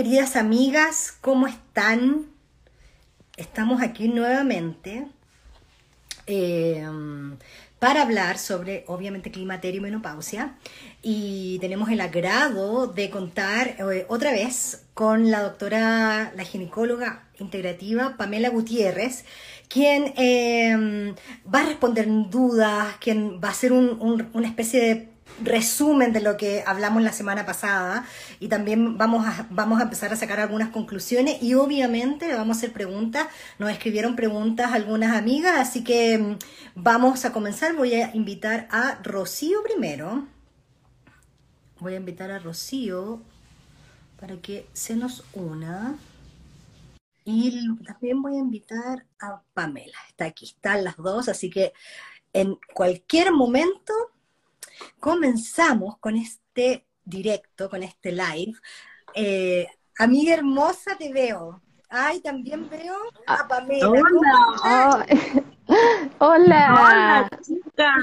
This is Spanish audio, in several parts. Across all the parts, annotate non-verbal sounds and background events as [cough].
Queridas amigas, ¿cómo están? Estamos aquí nuevamente eh, para hablar sobre, obviamente, climaterio y menopausia. Y tenemos el agrado de contar eh, otra vez con la doctora, la ginecóloga integrativa Pamela Gutiérrez, quien eh, va a responder dudas, quien va a hacer una especie de resumen de lo que hablamos la semana pasada y también vamos a, vamos a empezar a sacar algunas conclusiones y obviamente vamos a hacer preguntas. Nos escribieron preguntas algunas amigas, así que mm, vamos a comenzar. Voy a invitar a Rocío primero. Voy a invitar a Rocío para que se nos una. Y también voy a invitar a Pamela. Está aquí, están las dos, así que en cualquier momento comenzamos con este directo, con este live. Eh, amiga hermosa, te veo. Ay, también veo a ah, Pamela. Hola. [laughs] Hola. chica.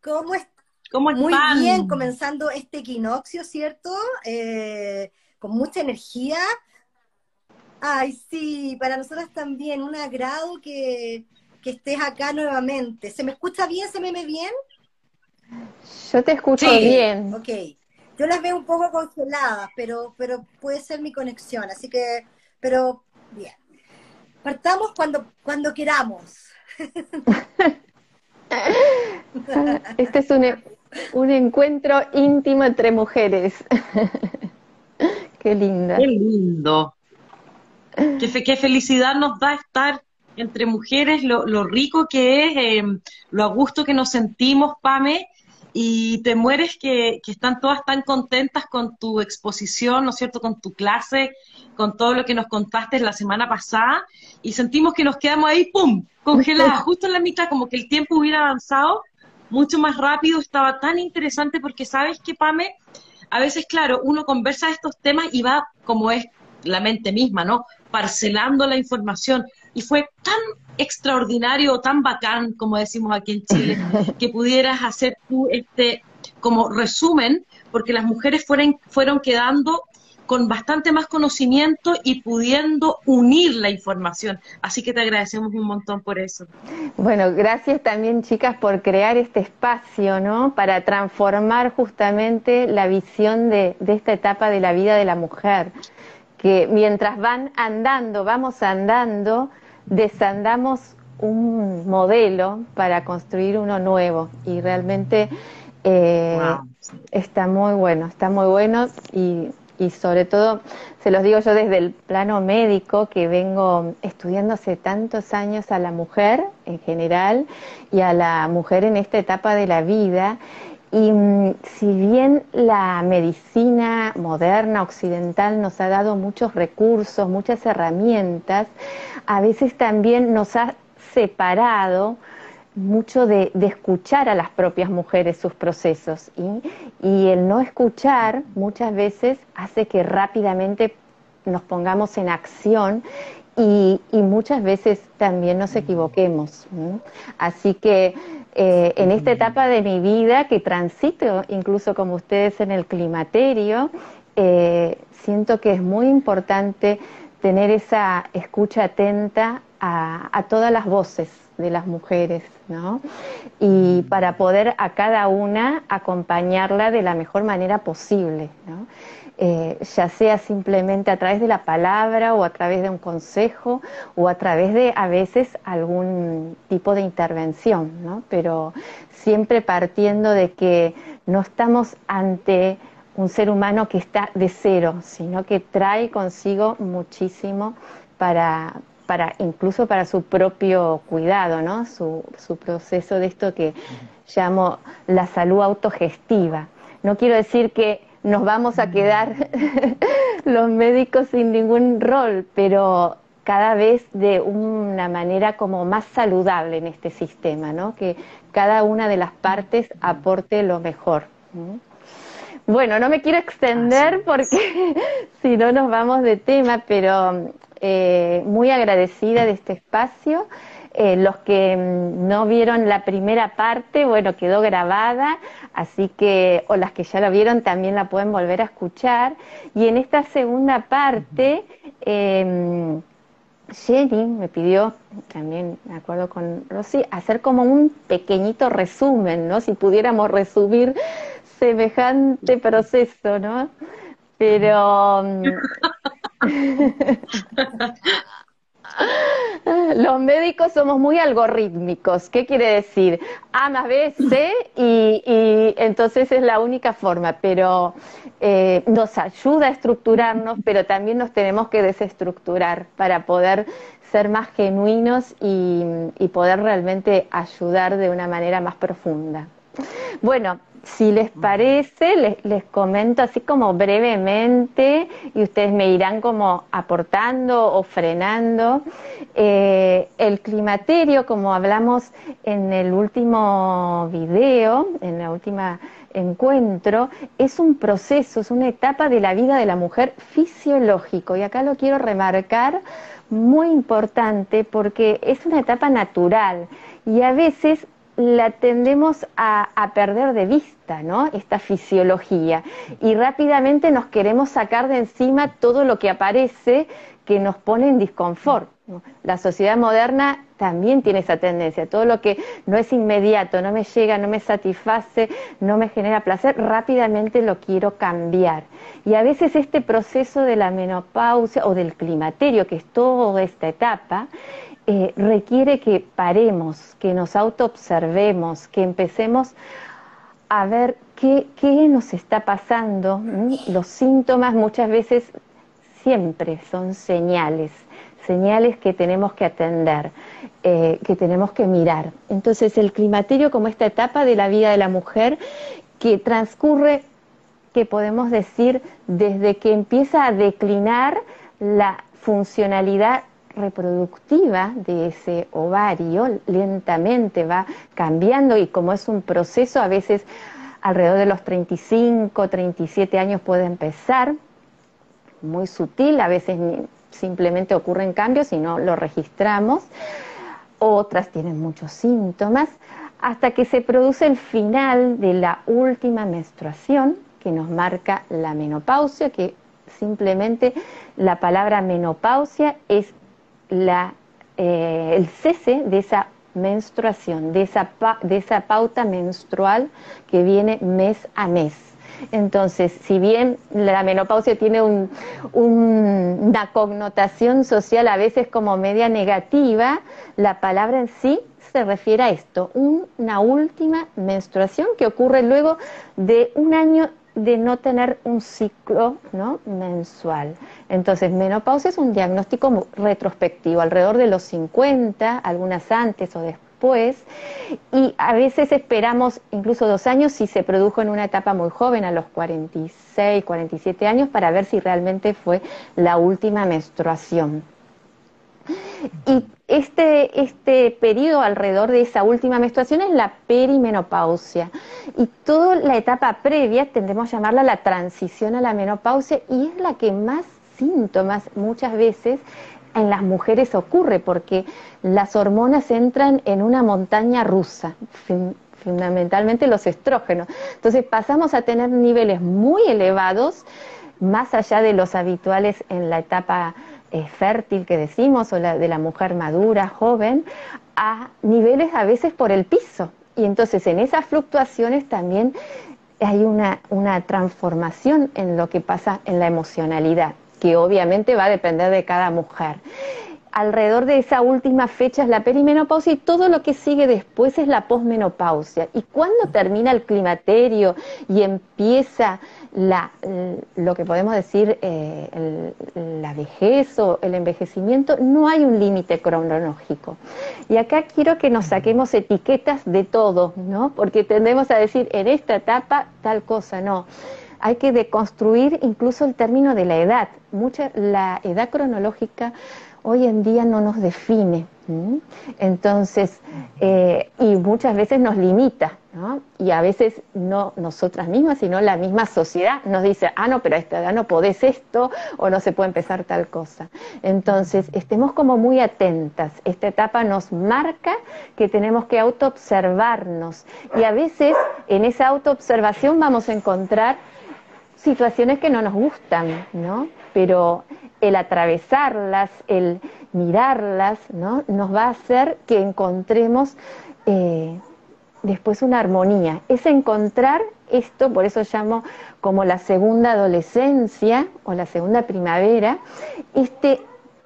¿Cómo estás? ¿Cómo Muy bien, comenzando este equinoccio, ¿cierto? Eh, con mucha energía. Ay, sí, para nosotros también, un agrado que, que estés acá nuevamente. ¿Se me escucha bien? ¿Se me ve bien? Yo te escucho bien. Ok. Yo las veo un poco congeladas, pero, pero puede ser mi conexión, así que, pero bien. Partamos cuando, cuando queramos. [laughs] Este es un, un encuentro íntimo entre mujeres. [laughs] Qué linda. Qué lindo. Qué, qué, felicidad nos da estar entre mujeres, lo, lo rico que es, eh, lo a gusto que nos sentimos, Pame, y te mueres que, están todas tan contentas con tu exposición, ¿no es cierto?, con tu clase, con todo lo que nos contaste la semana pasada, y sentimos que nos quedamos ahí, ¡pum!, congeladas, justo en la mitad, como que el tiempo hubiera avanzado mucho más rápido, estaba tan interesante porque sabes que, Pame, a veces, claro, uno conversa estos temas y va como es la mente misma, ¿no? Parcelando la información. Y fue tan extraordinario, tan bacán, como decimos aquí en Chile, [laughs] que pudieras hacer tú este como resumen, porque las mujeres fueron, fueron quedando con bastante más conocimiento y pudiendo unir la información. Así que te agradecemos un montón por eso. Bueno, gracias también chicas por crear este espacio, ¿no? Para transformar justamente la visión de, de esta etapa de la vida de la mujer, que mientras van andando, vamos andando, desandamos un modelo para construir uno nuevo y realmente eh, está muy bueno, está muy bueno y, y, sobre todo se los digo yo desde el plano médico que vengo estudiando hace tantos años a la mujer en general y a la mujer en esta etapa de la vida y mm, si bien la medicina moderna occidental nos ha dado muchos recursos, muchas herramientas, a veces también nos ha separado mucho de, escuchar a las propias mujeres sus procesos y, el no escuchar muchas veces hace que rápidamente nos pongamos en acción y, muchas veces también nos equivoquemos. Así que eh, en esta etapa de mi vida que transito incluso como ustedes en el climaterio, eh, siento que es muy importante tener esa escucha atenta a, todas las voces de las mujeres, ¿no? Y para poder a cada una acompañarla de la mejor manera posible, ¿no? Eh, ya sea simplemente a través de la palabra o a través de un consejo o a través de a veces algún tipo de intervención, ¿no? pero siempre partiendo de que no estamos ante un ser humano que está de cero, sino que trae consigo muchísimo para, para incluso para su propio cuidado, ¿no? su, su proceso de esto que llamo la salud autogestiva. No quiero decir que nos vamos a quedar [laughs] los médicos sin ningún rol, pero cada vez de una manera como más saludable en este sistema, ¿no? Que cada una de las partes aporte lo mejor. Bueno, no me quiero extender porque [laughs] si no nos vamos de tema, pero eh, muy agradecida de este espacio. Eh, los que mm, no vieron la primera parte, bueno, quedó grabada, así que, o las que ya la vieron también la pueden volver a escuchar. Y en esta segunda parte, eh, Jenny me pidió, también me acuerdo con Rosy, hacer como un pequeñito resumen, ¿no? Si pudiéramos resumir semejante proceso, ¿no? Pero mm, [laughs] [laughs] [laughs] [laughs] los médicos somos muy algorítmicos. ¿Qué quiere decir? A más B, C y, entonces es la única forma, pero eh, nos ayuda a estructurarnos, pero también nos tenemos que desestructurar para poder ser más genuinos y poder realmente ayudar de una manera más profunda. Bueno, si les parece, les, comento así como brevemente y ustedes me irán como aportando o frenando. Eh, el climaterio, como hablamos en el último video, en el último encuentro, es un proceso, es una etapa de la vida de la mujer fisiológico. Y acá lo quiero remarcar muy importante porque es una etapa natural y a veces la tendemos a, perder de vista, ¿no? Esta fisiología. Y rápidamente nos queremos sacar de encima todo lo que aparece que nos pone en disconfort. La sociedad moderna también tiene esa tendencia. Todo lo que no es inmediato, no me llega, no me satisface, no me genera placer, rápidamente lo quiero cambiar. Y a veces este proceso de la menopausia o del climaterio, que es toda esta etapa, eh, requiere que paremos, que nos autoobservemos, que empecemos a ver qué, nos está pasando. Los síntomas muchas veces siempre son señales, señales que tenemos que atender, eh, que tenemos que mirar. Entonces el climaterio como esta etapa de la vida de la mujer que transcurre, que podemos decir, desde que empieza a declinar la funcionalidad reproductiva de ese ovario lentamente va cambiando y como es un proceso, a veces alrededor de los 35, 37 años puede empezar, muy sutil, a veces simplemente ocurren cambios y no lo registramos, otras tienen muchos síntomas, hasta que se produce el final de la última menstruación que nos marca la menopausia, que simplemente la palabra menopausia es la, eh, el cese de esa menstruación, de esa, de esa pauta menstrual que viene mes a mes. Entonces, si bien la menopausia tiene una connotación social a veces como media negativa, la palabra en sí se refiere a esto, una última menstruación que ocurre luego de un año de no tener un ciclo ¿no? mensual. Entonces, menopausia es un diagnóstico retrospectivo, alrededor de los 50, algunas antes o después, y a veces esperamos incluso dos años si se produjo en una etapa muy joven, a los 46, 47 años, para ver si realmente fue la última menstruación. Y este, este periodo alrededor de esa última menstruación es la perimenopausia. Y toda la etapa previa tendemos a llamarla la transición a la menopausia y es la que más síntomas muchas veces en las mujeres ocurre porque las hormonas entran en una montaña rusa, fundamentalmente los estrógenos. Entonces pasamos a tener niveles muy elevados, más allá de los habituales en la etapa fértil que decimos, o la de la mujer madura, joven, a niveles a veces por el piso. Y entonces en esas fluctuaciones también hay una, una transformación en lo que pasa en la emocionalidad, que obviamente va a depender de cada mujer alrededor de esa última fecha es la perimenopausia y todo lo que sigue después es la posmenopausia. Y cuando termina el climaterio y empieza la, lo que podemos decir eh, la vejez o el envejecimiento, no hay un límite cronológico. Y acá quiero que nos saquemos etiquetas de todo, ¿no? Porque tendemos a decir en esta etapa tal cosa, no hay que deconstruir incluso el término de la edad. Mucha, la edad cronológica hoy en día no nos define. Entonces, eh, y muchas veces nos limita. Y a veces no nosotras mismas, sino la misma sociedad nos dice, ah, no, pero a esta edad no podés esto o no se puede empezar tal cosa. Entonces, estemos como muy atentas. Esta etapa nos marca que tenemos que autoobservarnos y a veces en esa autoobservación vamos a encontrar situaciones que no nos gustan, ¿no? Pero el atravesarlas, el mirarlas, ¿no? Nos va a hacer que encontremos eh, después una armonía. Es encontrar esto, por eso llamo como la segunda adolescencia o la segunda primavera, este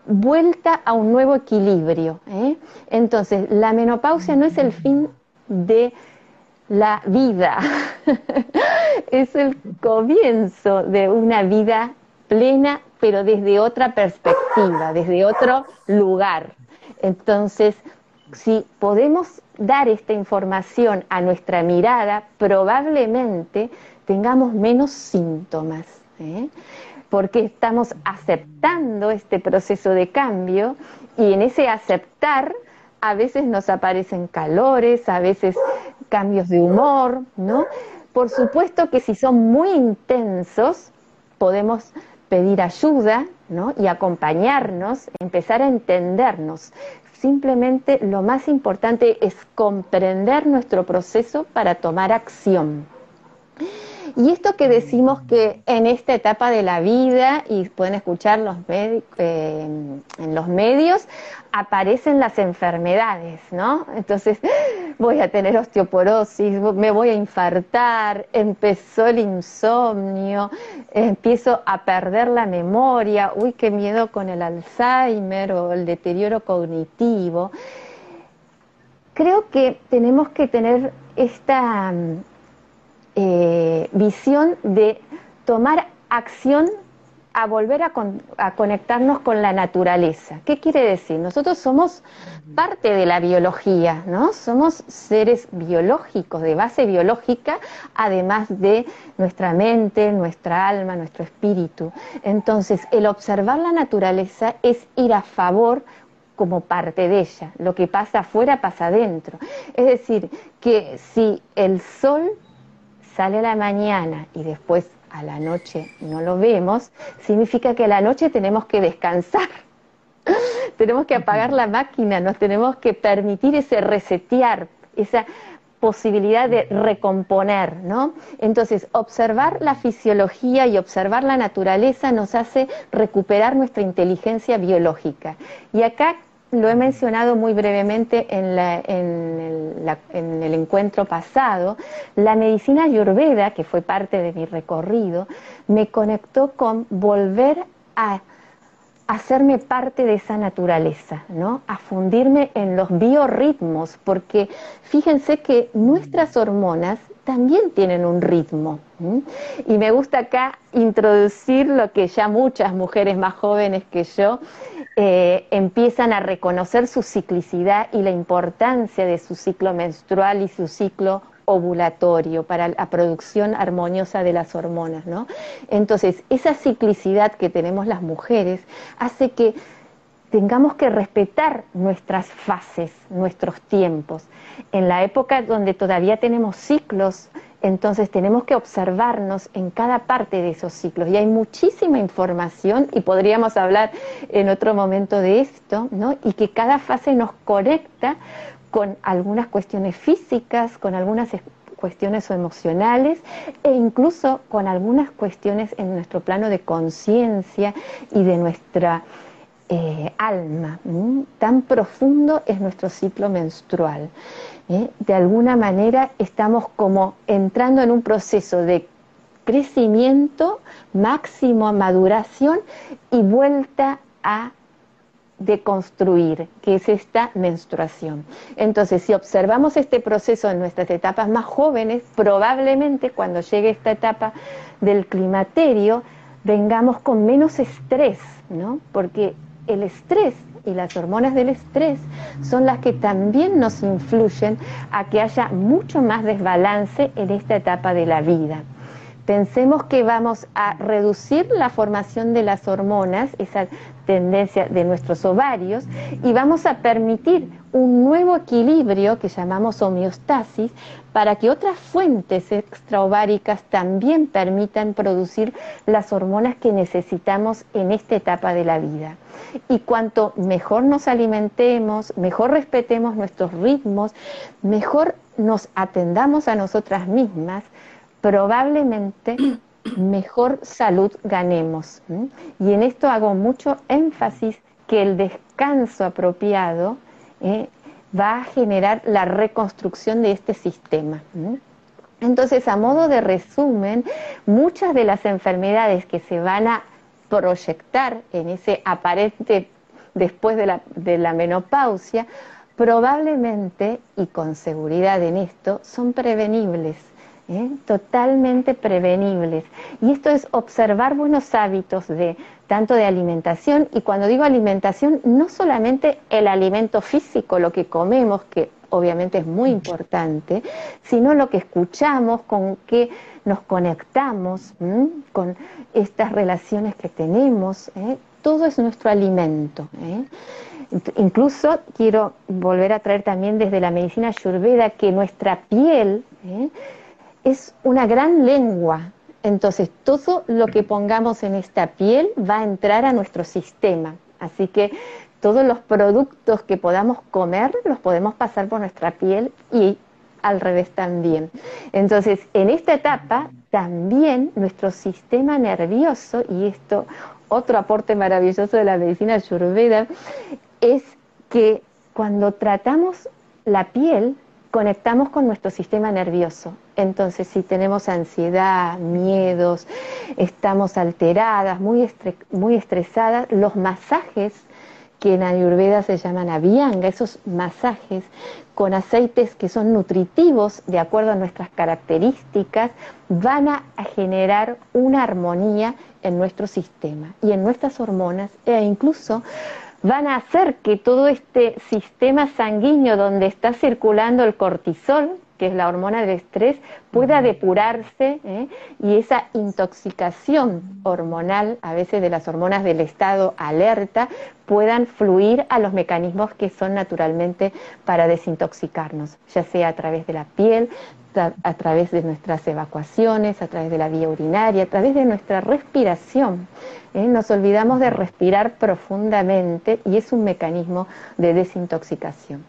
vuelta a un nuevo equilibrio. ¿eh? Entonces, la menopausia no es el fin de la vida, [laughs] es el comienzo de una vida plena, pero desde otra perspectiva, desde otro lugar. Entonces, si podemos dar esta información a nuestra mirada, probablemente tengamos menos síntomas, ¿eh? porque estamos aceptando este proceso de cambio y en ese aceptar a veces nos aparecen calores, a veces cambios de humor, ¿no? Por supuesto que si son muy intensos, podemos pedir ayuda, ¿no? Y acompañarnos, empezar a entendernos. Simplemente lo más importante es comprender nuestro proceso para tomar acción. Y esto que decimos que en esta etapa de la vida, y pueden escuchar los eh, en los medios, aparecen las enfermedades, ¿no? Entonces, [laughs] voy a tener osteoporosis, me voy a infartar, empezó el insomnio, empiezo a perder la memoria, uy, qué miedo con el Alzheimer o el deterioro cognitivo. Creo que tenemos que tener esta eh, visión de tomar acción a volver a, conectarnos con la naturaleza. ¿Qué quiere decir? Nosotros somos parte de la biología, ¿no? Somos seres biológicos, de base biológica, además de nuestra mente, nuestra alma, nuestro espíritu. Entonces, el observar la naturaleza es ir a favor como parte de ella. Lo que pasa afuera pasa adentro. Es decir, que si el sol sale a la mañana y después a la noche no lo vemos, significa que a la noche tenemos que descansar. [laughs] tenemos que apagar la máquina, nos tenemos que permitir ese resetear, esa posibilidad de recomponer, ¿no? Entonces, observar la fisiología y observar la naturaleza nos hace recuperar nuestra inteligencia biológica. Y acá lo he mencionado muy brevemente en, el, encuentro pasado, la medicina ayurveda, que fue parte de mi recorrido, me conectó con volver a hacerme parte de esa naturaleza, ¿no? A fundirme en los biorritmos, porque fíjense que nuestras hormonas también tienen un ritmo. Y me gusta acá introducir lo que ya muchas mujeres más jóvenes que yo eh, empiezan a reconocer su ciclicidad y la importancia de su ciclo menstrual y su ciclo ovulatorio para la producción armoniosa de las hormonas, ¿no? Entonces, esa ciclicidad que tenemos las mujeres hace que tengamos que respetar nuestras fases, nuestros tiempos. En la época donde todavía tenemos ciclos, entonces tenemos que observarnos en cada parte de esos ciclos. Y hay muchísima información, y podríamos hablar en otro momento de esto, ¿no? Y que cada fase nos conecta con algunas cuestiones físicas, con algunas cuestiones emocionales e incluso con algunas cuestiones en nuestro plano de conciencia y de nuestra eh, alma. Tan profundo es nuestro ciclo menstrual. ¿Eh? De alguna manera estamos como entrando en un proceso de crecimiento máximo maduración y vuelta a deconstruir, que es esta menstruación. Entonces, si observamos este proceso en nuestras etapas más jóvenes, probablemente cuando llegue esta etapa del climaterio, vengamos con menos estrés, ¿no? Porque el estrés y las hormonas del estrés son las que también nos influyen a que haya mucho más desbalance en esta etapa de la vida. Pensemos que vamos a reducir la formación de las hormonas, esa tendencia de nuestros ovarios, y vamos a permitir un nuevo equilibrio que llamamos homeostasis para que otras fuentes extraováricas también permitan producir las hormonas que necesitamos en esta etapa de la vida. Y cuanto mejor nos alimentemos, mejor respetemos nuestros ritmos, mejor nos atendamos a nosotras mismas, probablemente mejor salud ganemos. Y en esto hago mucho énfasis que el descanso apropiado ¿eh? va a generar la reconstrucción de este sistema. Entonces, a modo de resumen, muchas de las enfermedades que se van a proyectar en ese aparente después de la, de la menopausia, probablemente y con seguridad en esto, son prevenibles. ¿Eh? totalmente prevenibles. Y esto es observar buenos hábitos de tanto de alimentación, y cuando digo alimentación, no solamente el alimento físico, lo que comemos, que obviamente es muy importante, sino lo que escuchamos, con qué nos conectamos, con estas relaciones que tenemos, ¿eh? todo es nuestro alimento. ¿eh? Incluso quiero volver a traer también desde la medicina ayurveda que nuestra piel es una gran lengua. Entonces, todo lo que pongamos en esta piel va a entrar a nuestro sistema. Así que todos los productos que podamos comer los podemos pasar por nuestra piel y al revés también. Entonces, en esta etapa también nuestro sistema nervioso, y esto otro aporte maravilloso de la medicina ayurveda, es que cuando tratamos la piel, conectamos con nuestro sistema nervioso. Entonces, si tenemos ansiedad, miedos, estamos alteradas, muy, muy estresadas, los masajes que en Ayurveda se llaman avianga, esos masajes con aceites que son nutritivos de acuerdo a nuestras características, van a generar una armonía en nuestro sistema y en nuestras hormonas e incluso van a hacer que todo este sistema sanguíneo donde está circulando el cortisol, que es la hormona del estrés, pueda depurarse ¿eh? y esa intoxicación hormonal, a veces de las hormonas del estado alerta, puedan fluir a los mecanismos que son naturalmente para desintoxicarnos, ya sea a través de la piel, a través de nuestras evacuaciones, a través de la vía urinaria, a través de nuestra respiración. ¿eh? Nos olvidamos de respirar profundamente y es un mecanismo de desintoxicación.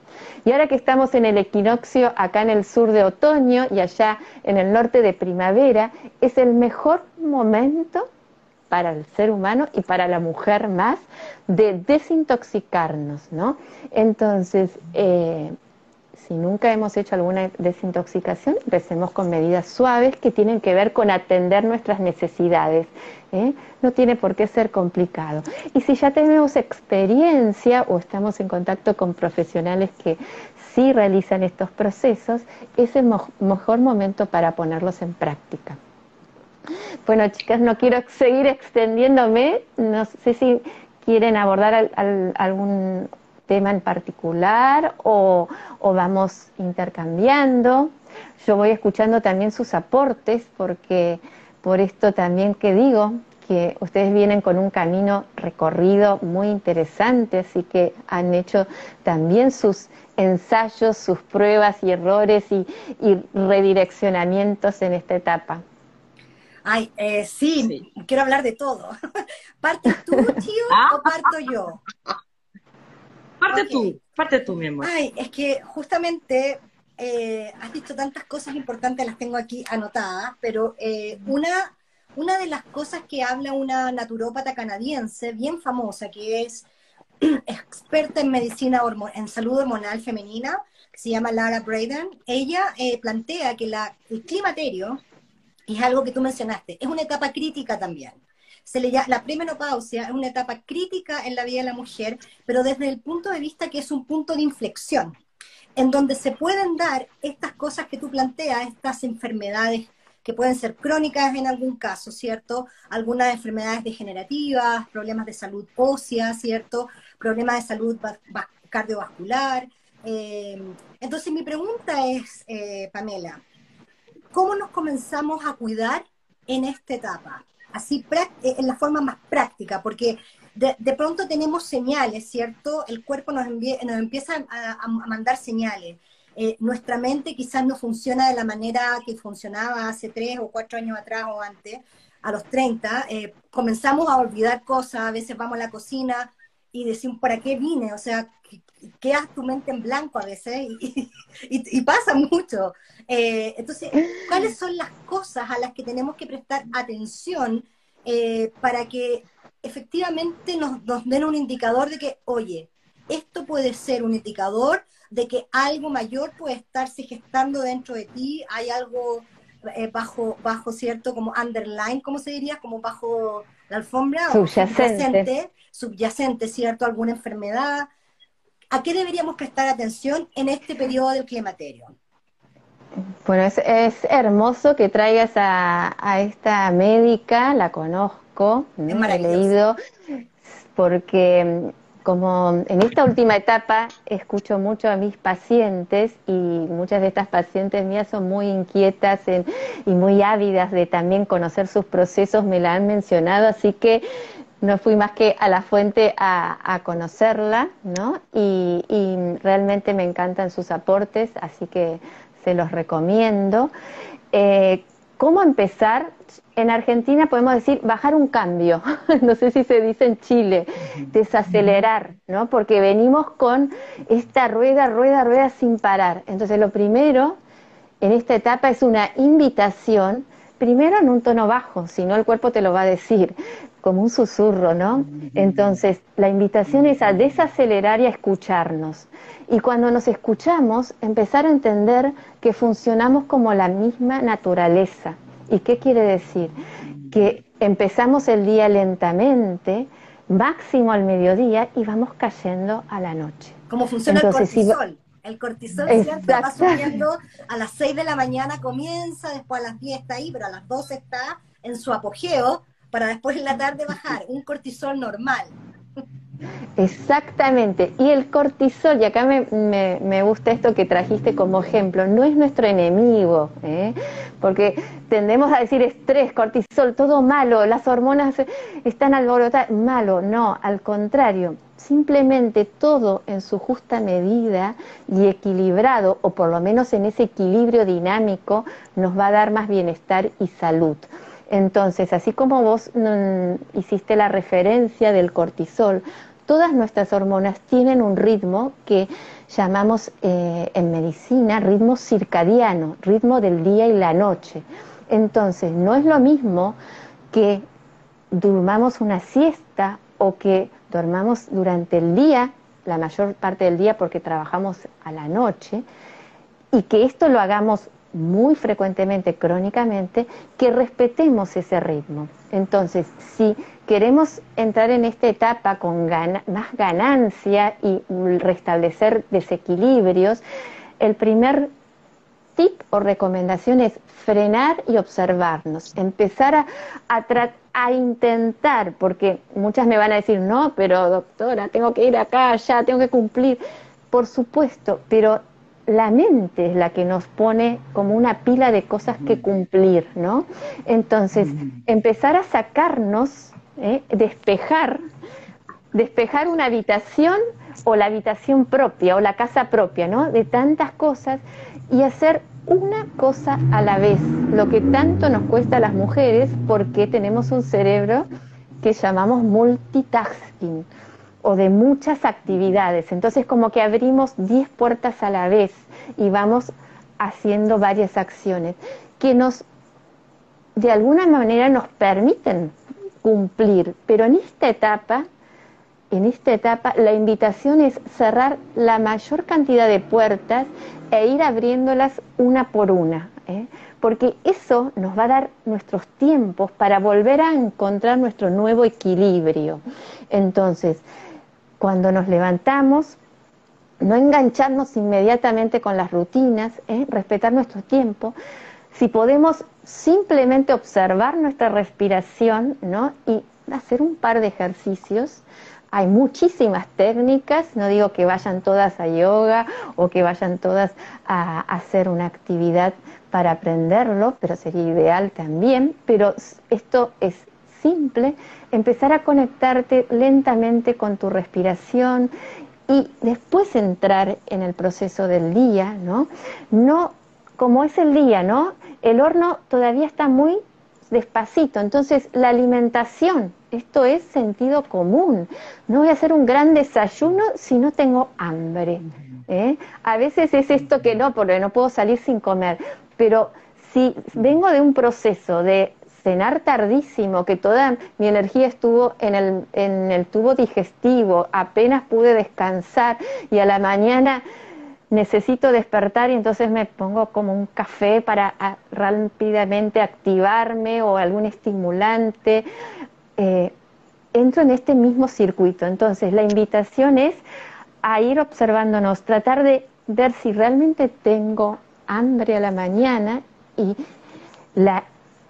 Y ahora que estamos en el equinoccio acá en el sur de otoño y allá en el norte de primavera, es el mejor momento para el ser humano y para la mujer más de desintoxicarnos, ¿no? Entonces, eh, si nunca hemos hecho alguna desintoxicación, empecemos con medidas suaves que tienen que ver con atender nuestras necesidades. ¿eh? No tiene por qué ser complicado. Y si ya tenemos experiencia o estamos en contacto con profesionales que sí realizan estos procesos, es el mejor momento para ponerlos en práctica. Bueno, chicas, no quiero seguir extendiéndome. No sé si quieren abordar algún tema en particular o, vamos intercambiando. Yo voy escuchando también sus aportes porque por esto también que digo que ustedes vienen con un camino recorrido muy interesante, así que han hecho también sus ensayos, sus pruebas y errores y, redireccionamientos en esta etapa. Ay, eh, sí, quiero hablar de todo. [laughs] ¿Partes tú, tío, o ah. parto yo? Parte tú, parte tú, mi amor. Ay, es que justamente eh, has dicho tantas cosas importantes, las tengo aquí anotadas, pero eh, una, una de las cosas que habla una naturópata canadiense bien famosa, que es [clears throat] experta en medicina, en salud hormonal femenina, que se llama Lara Braden, ella eh, plantea que la, el climaterio, es algo que tú mencionaste, es una etapa crítica también se le llama, la premenopausia es una etapa crítica en la vida de la mujer, pero desde el punto de vista que es un punto de inflexión, en donde se pueden dar estas cosas que tú planteas, estas enfermedades que pueden ser crónicas en algún caso, ¿cierto? Algunas enfermedades degenerativas, problemas de salud ósea, ¿cierto? Problemas de salud cardiovascular. Eh, entonces mi pregunta es, eh, Pamela, ¿cómo nos comenzamos a cuidar en esta etapa? Así, eh, en la forma más práctica, porque de, pronto tenemos señales, ¿cierto? El cuerpo nos, nos empieza a, mandar señales. Eh, nuestra mente quizás no funciona de la manera que funcionaba hace tres o cuatro años atrás o antes, a los 30, eh, comenzamos a olvidar cosas, a veces vamos a la cocina y decimos, ¿para qué vine? O sea, quedas tu mente en blanco a veces [laughs] y, pasa mucho. Eh, entonces, ¿cuáles son las cosas a las que tenemos que prestar atención eh, para que efectivamente nos, nos den un indicador de que, oye, esto puede ser un indicador de que algo mayor puede estarse gestando dentro de ti, hay algo eh, bajo, bajo, ¿cierto? Como underline, ¿cómo se diría? Como bajo la alfombra. Subyacente. Subyacente, ¿cierto? Alguna enfermedad. ¿A qué deberíamos prestar atención en este periodo del climaterio? Bueno, es, es hermoso que traigas a, a, esta médica, la conozco, ¿no? he leído, porque como en esta última etapa escucho mucho a mis pacientes y muchas de estas pacientes mías son muy inquietas y muy ávidas de también conocer sus procesos, me la han mencionado, así que no fui más que a la fuente a, conocerla, ¿no? Y, realmente me encantan sus aportes, así que se los recomiendo. Eh, ¿Cómo empezar? En Argentina podemos decir bajar un cambio, [laughs] no sé si se dice en Chile, desacelerar, ¿no? Porque venimos con esta rueda, rueda, rueda sin parar. Entonces lo primero en esta etapa es una invitación, primero en un tono bajo, si no el cuerpo te lo va a decir, como un susurro, ¿no? Entonces la invitación es a desacelerar y a escucharnos. Y cuando nos escuchamos, empezar a entender que funcionamos como la misma naturaleza. ¿Y qué quiere decir? Que empezamos el día lentamente, máximo al mediodía y vamos cayendo a la noche. ¿Cómo funciona el cortisol? El cortisol va subiendo a las 6 de la mañana, comienza, después a las 10 está ahí, pero a las 12 está en su apogeo para después en la tarde bajar. Un cortisol normal. Exactamente. Y el cortisol, y acá me, gusta esto que trajiste como ejemplo, no es nuestro enemigo, ¿eh? porque tendemos a decir estrés, cortisol, todo malo, las hormonas están alborotadas, malo, no, al contrario, simplemente todo en su justa medida y equilibrado, o por lo menos en ese equilibrio dinámico, nos va a dar más bienestar y salud. Entonces, así como vos hiciste la referencia del cortisol, todas nuestras hormonas tienen un ritmo que llamamos eh, en medicina ritmo circadiano, ritmo del día y la noche. Entonces, no es lo mismo que durmamos una siesta o que dormamos durante el día, la mayor parte del día porque trabajamos a la noche, y que esto lo hagamos muy frecuentemente, crónicamente, que respetemos ese ritmo. Entonces, si queremos entrar en esta etapa con más ganancia y restablecer desequilibrios, el primer tip o recomendación es frenar y observarnos, empezar a, a, intentar, porque muchas me van a decir, no, pero doctora, tengo que ir acá, allá, tengo que cumplir. Por supuesto, pero la mente es la que nos pone como una pila de cosas que cumplir, ¿no? Entonces, empezar a sacarnos, ¿eh? despejar, despejar una habitación o la habitación propia o la casa propia, ¿no? De tantas cosas y hacer una cosa a la vez, lo que tanto nos cuesta a las mujeres porque tenemos un cerebro que llamamos multitasking o de muchas actividades. Entonces como que abrimos 10 puertas a la vez y vamos haciendo varias acciones que nos, de alguna manera, nos permiten cumplir. Pero en esta etapa, en esta etapa, la invitación es cerrar la mayor cantidad de puertas e ir abriéndolas una por una. ¿eh? Porque eso nos va a dar nuestros tiempos para volver a encontrar nuestro nuevo equilibrio. Entonces, cuando nos levantamos, no engancharnos inmediatamente con las rutinas, ¿eh? respetar nuestro tiempo. Si podemos simplemente observar nuestra respiración ¿no? y hacer un par de ejercicios, hay muchísimas técnicas, no digo que vayan todas a yoga o que vayan todas a hacer una actividad para aprenderlo, pero sería ideal también, pero esto es simple, empezar a conectarte lentamente con tu respiración y después entrar en el proceso del día, ¿no? No como es el día, ¿no? El horno todavía está muy despacito, entonces la alimentación, esto es sentido común. No voy a hacer un gran desayuno si no tengo hambre. ¿eh? A veces es esto que no, porque no puedo salir sin comer, pero si vengo de un proceso de cenar tardísimo, que toda mi energía estuvo en el, en el tubo digestivo, apenas pude descansar y a la mañana necesito despertar y entonces me pongo como un café para rápidamente activarme o algún estimulante. Eh, entro en este mismo circuito. Entonces la invitación es a ir observándonos, tratar de ver si realmente tengo hambre a la mañana y la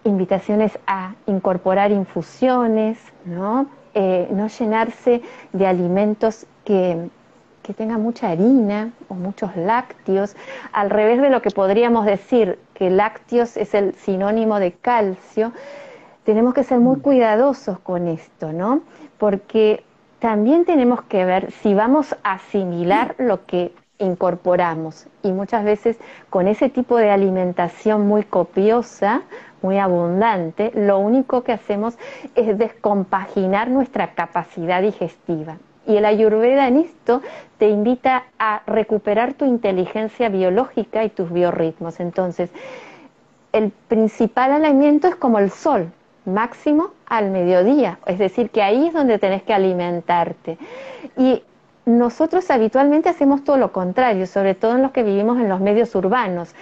invitación es a incorporar infusiones, ¿no? Eh, no llenarse de alimentos que, que tengan mucha harina o muchos lácteos, al revés de lo que podríamos decir que lácteos es el sinónimo de calcio, tenemos que ser muy mm. cuidadosos con esto, ¿no? Porque también tenemos que ver si vamos a asimilar lo que incorporamos y muchas veces con ese tipo de alimentación muy copiosa, muy abundante, lo único que hacemos es descompaginar nuestra capacidad digestiva. Y el ayurveda en esto te invita a recuperar tu inteligencia biológica y tus biorritmos. Entonces, el principal alimento es como el sol, máximo al mediodía, es decir, que ahí es donde tenés que alimentarte. Y nosotros habitualmente hacemos todo lo contrario, sobre todo en los que vivimos en los medios urbanos.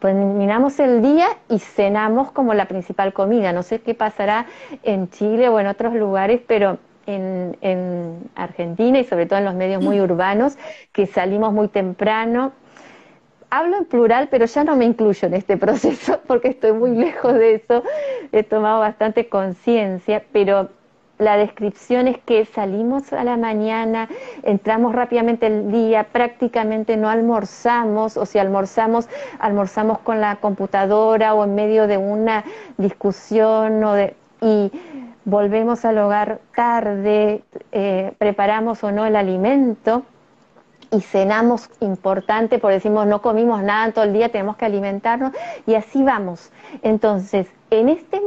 Terminamos el día y cenamos como la principal comida. No sé qué pasará en Chile o en otros lugares, pero en, en Argentina y sobre todo en los medios muy urbanos, que salimos muy temprano, hablo en plural, pero ya no me incluyo en este proceso [laughs] porque estoy muy lejos de eso, he tomado bastante conciencia, pero la descripción es que salimos a la mañana, entramos rápidamente el día, prácticamente no almorzamos, o si almorzamos, almorzamos con la computadora o en medio de una discusión o de, y volvemos al hogar tarde, eh, preparamos o no el alimento y cenamos importante, porque decimos no comimos nada todo el día, tenemos que alimentarnos y así vamos. Entonces, en este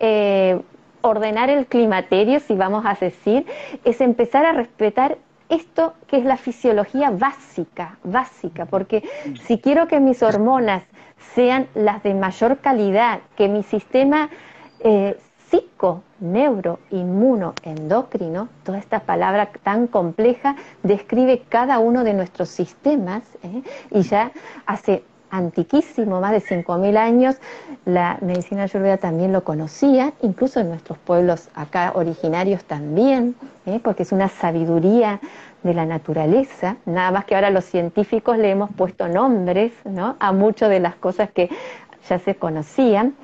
eh, ordenar el climaterio, si vamos a decir, es empezar a respetar esto que es la fisiología básica, básica, porque si quiero que mis hormonas sean las de mayor calidad, que mi sistema eh, psico, neuro, inmuno, endocrino, toda esta palabra tan compleja describe cada uno de nuestros sistemas ¿eh? y ya hace antiquísimo, más de 5.000 años, la medicina ayurveda también lo conocía, incluso en nuestros pueblos acá originarios también, ¿eh? porque es una sabiduría de la naturaleza, nada más que ahora los científicos le hemos puesto nombres ¿no? a muchas de las cosas que ya se conocían,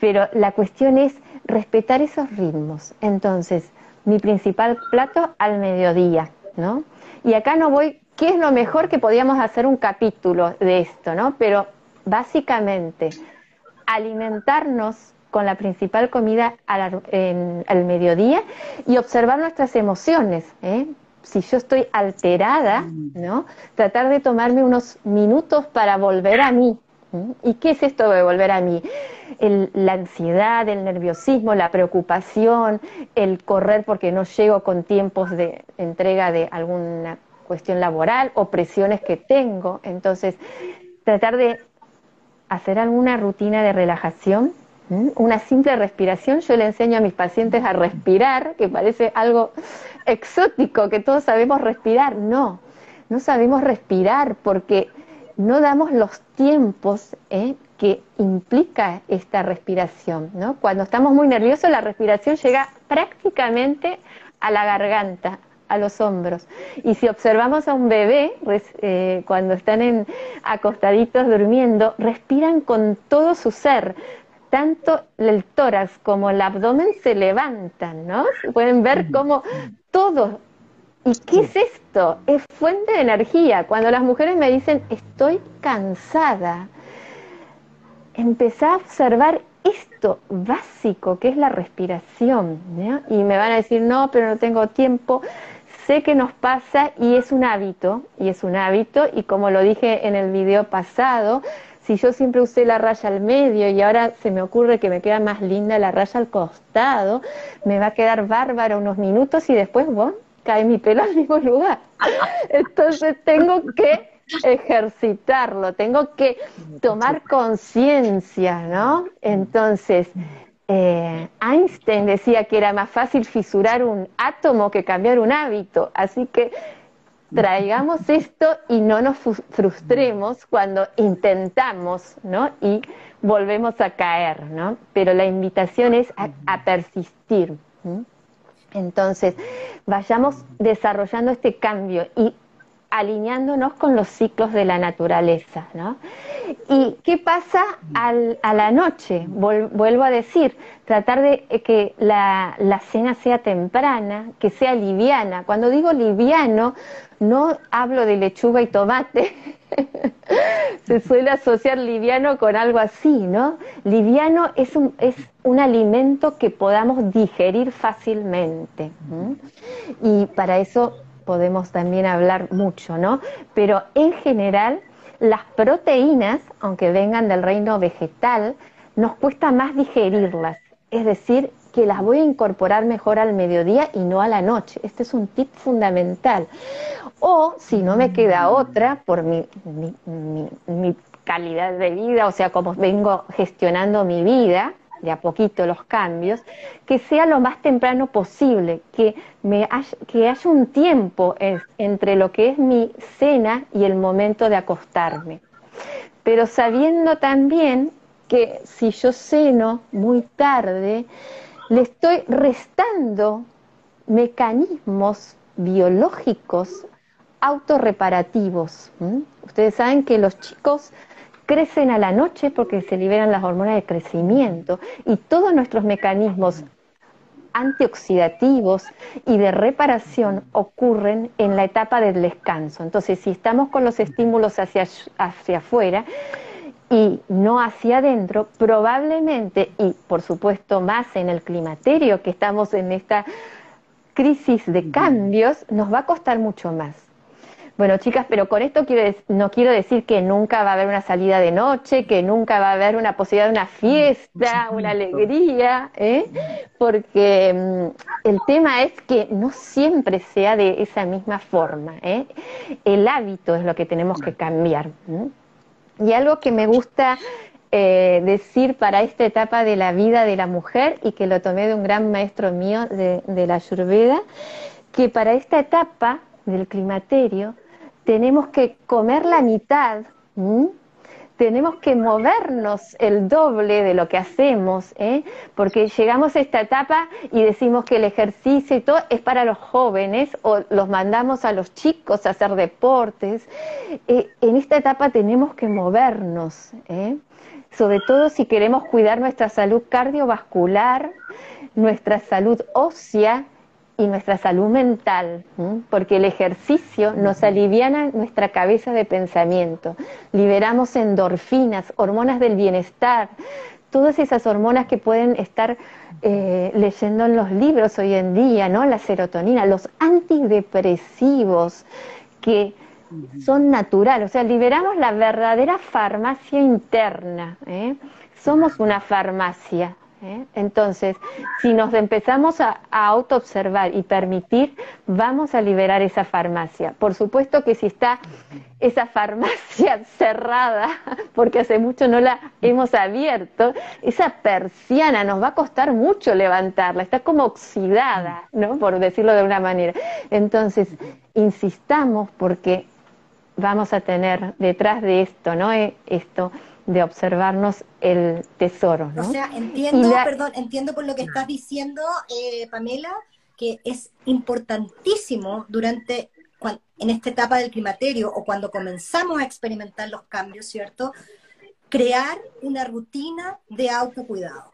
pero la cuestión es respetar esos ritmos. Entonces, mi principal plato al mediodía, ¿no? Y acá no voy, ¿qué es lo mejor que podíamos hacer un capítulo de esto, ¿no? Pero básicamente, alimentarnos con la principal comida al, al mediodía y observar nuestras emociones, ¿eh? si yo estoy alterada, ¿no? Tratar de tomarme unos minutos para volver a mí. ¿Y qué es esto de volver a mí? la ansiedad, el nerviosismo, la preocupación, el correr porque no llego con tiempos de entrega de alguna cuestión laboral o presiones que tengo. Entonces, tratar de hacer alguna rutina de relajación, una simple respiración. Yo le enseño a mis pacientes a respirar, que parece algo exótico, que todos sabemos respirar. No, no sabemos respirar porque no damos los tiempos ¿eh? que implica esta respiración. ¿no? Cuando estamos muy nerviosos, la respiración llega prácticamente a la garganta, a los hombros. Y si observamos a un bebé, eh, cuando están en, acostaditos durmiendo, respiran con todo su ser. Tanto el tórax como el abdomen se levantan, ¿no? Pueden ver cómo todo ¿Y qué es esto? Es fuente de energía. Cuando las mujeres me dicen, estoy cansada, empezá a observar esto básico que es la respiración. Y me van a decir, no, pero no tengo tiempo. Sé que nos pasa y es un hábito, y es un hábito, y como lo dije en el video pasado, si yo siempre usé la raya al medio y ahora se me ocurre que me queda más linda la raya al costado, me va a quedar bárbara unos minutos y después, bueno, cae mi pelo al mismo lugar. [laughs] Entonces tengo que ejercitarlo, tengo que tomar conciencia, ¿no? Entonces, eh, Einstein decía que era más fácil fisurar un átomo que cambiar un hábito, así que traigamos [laughs] esto y no nos frustremos cuando intentamos, ¿no? Y volvemos a caer, ¿no? Pero la invitación es a, persistir. Entonces, vayamos desarrollando este cambio y alineándonos con los ciclos de la naturaleza, ¿no? ¿Y qué pasa a la noche? vuelvo a decir, tratar de que la, cena sea temprana, que sea liviana. Cuando digo liviano, no hablo de lechuga y tomate. [laughs] Se suele asociar liviano con algo así, ¿no? Liviano es un alimento que podamos digerir fácilmente. Y para eso podemos también hablar mucho, ¿no? Pero en general, las proteínas, aunque vengan del reino vegetal, nos cuesta más digerirlas. Es decir, que las voy a incorporar mejor al mediodía y no a la noche. Este es un tip fundamental. O si no me queda otra, por mi, mi calidad de vida, o sea, como vengo gestionando mi vida, de a poquito los cambios, que sea lo más temprano posible, que, haya, que haya un tiempo entre lo que es mi cena y el momento de acostarme. Pero sabiendo también que si yo ceno muy tarde, le estoy restando mecanismos biológicos autorreparativos. Ustedes saben que los chicos crecen a la noche porque se liberan las hormonas de crecimiento y todos nuestros mecanismos antioxidativos y de reparación ocurren en la etapa del descanso. Entonces, si estamos con los estímulos hacia, hacia afuera y no hacia adentro, probablemente, y por supuesto más en el climaterio, que estamos en esta crisis de cambios, nos va a costar mucho más. Bueno, chicas, pero con esto quiero no quiero decir que nunca va a haber una salida de noche, que nunca va a haber una posibilidad de una fiesta, una alegría, ¿eh? porque mm, el tema es que no siempre sea de esa misma forma. ¿eh? El hábito es lo que tenemos que cambiar. Y algo que me gusta eh, decir para esta etapa de la vida de la mujer, y que lo tomé de un gran maestro mío de, de la Ayurveda, que para esta etapa del climaterio, tenemos que comer la mitad, tenemos que movernos el doble de lo que hacemos, ¿eh? porque llegamos a esta etapa y decimos que el ejercicio y todo es para los jóvenes o los mandamos a los chicos a hacer deportes. Eh, en esta etapa tenemos que movernos, ¿eh? sobre todo si queremos cuidar nuestra salud cardiovascular, nuestra salud ósea, y nuestra salud mental, porque el ejercicio nos aliviana nuestra cabeza de pensamiento, liberamos endorfinas, hormonas del bienestar, todas esas hormonas que pueden estar eh, leyendo en los libros hoy en día, ¿no? La serotonina, los antidepresivos que son naturales, o sea, liberamos la verdadera farmacia interna, ¿eh? somos una farmacia, ¿eh? Entonces, si nos empezamos a, autoobservar y permitir, vamos a liberar esa farmacia. Por supuesto que si está esa farmacia [laughs] cerrada, porque hace mucho no la hemos abierto, esa persiana nos va a costar mucho levantarla, está como oxidada, ¿no? Por decirlo de una manera. Entonces, insistamos porque vamos a tener detrás de esto, ¿no? Eh, esto de observarnos el tesoro, ¿no? O sea, entiendo, perdón, entiendo por lo que estás diciendo, eh, Pamela, que es importantísimo durante en esta etapa del climaterio o cuando comenzamos a experimentar los cambios, ¿cierto? Crear una rutina de autocuidado.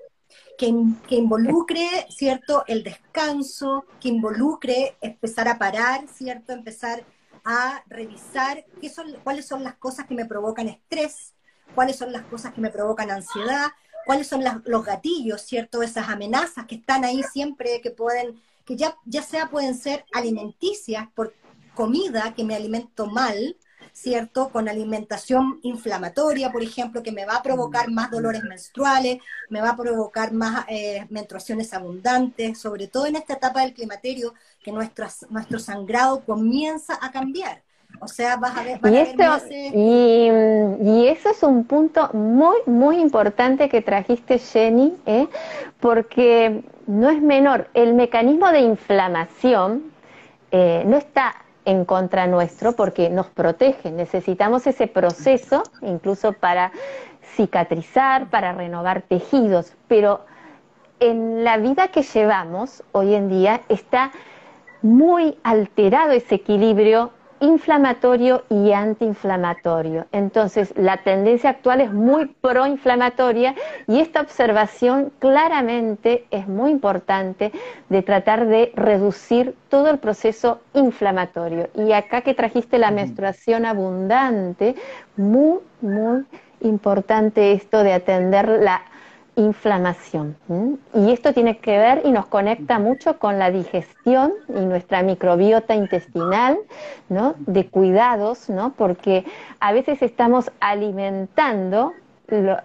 Que, que, involucre, ¿cierto?, el descanso, que involucre empezar a parar, ¿cierto?, empezar a revisar qué son, cuáles son las cosas que me provocan estrés, cuáles son las cosas que me provocan ansiedad, cuáles son los gatillos, ¿cierto? Esas amenazas que están ahí siempre, que pueden, que ya, ya sea pueden ser alimenticias por comida que me alimento mal, ¿cierto? Con alimentación inflamatoria, por ejemplo, que me va a provocar más dolores menstruales, me va a provocar más eh, menstruaciones abundantes, sobre todo en esta etapa del climaterio, que nuestro, nuestro sangrado comienza a cambiar. O sea, vas a ver... Y, esto, y, y, eso es un punto muy, muy importante que trajiste, Jenny, ¿eh? porque no es menor. El mecanismo de inflamación eh, no está en contra nuestro porque nos protege. Necesitamos ese proceso incluso para cicatrizar, para renovar tejidos, pero en la vida que llevamos hoy en día está muy alterado ese equilibrio inflamatorio y antiinflamatorio. Entonces, la tendencia actual es muy proinflamatoria y esta observación claramente es muy importante de tratar de reducir todo el proceso inflamatorio. Y acá que trajiste la menstruación abundante, muy, muy importante esto de atender la inflamación. Y esto tiene que ver y nos conecta mucho con la digestión y nuestra microbiota intestinal, ¿no? De cuidados, ¿no? Porque a veces estamos alimentando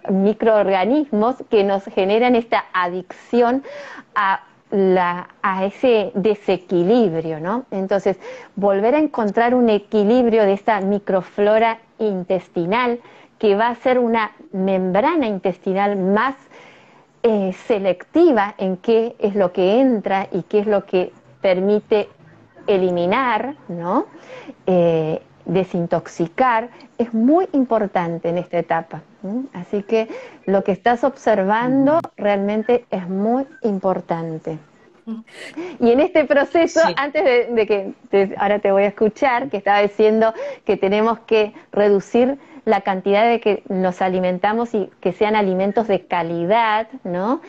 microorganismos que nos generan esta adicción a la, a ese desequilibrio, ¿no? Entonces, volver a encontrar un equilibrio de esta microflora intestinal que va a ser una membrana intestinal más eh, selectiva en qué es lo que entra y qué es lo que permite eliminar, ¿no? Eh, desintoxicar, es muy importante en esta etapa. Así que lo que estás observando realmente es muy importante. [laughs] Y en este proceso, antes de, que ahora te voy a escuchar, que estaba diciendo que tenemos que reducir la cantidad de que nos alimentamos y que sean alimentos de calidad, ¿no?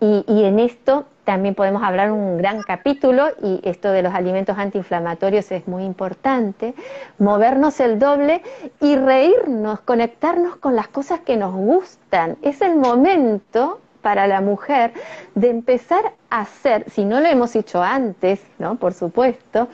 Y, y en esto también podemos hablar un gran capítulo y esto de los alimentos antiinflamatorios es muy importante, movernos el doble y reírnos, conectarnos con las cosas que nos gustan. Es el momento para la mujer de empezar a hacer, si no lo hemos hecho antes, ¿no? Por supuesto,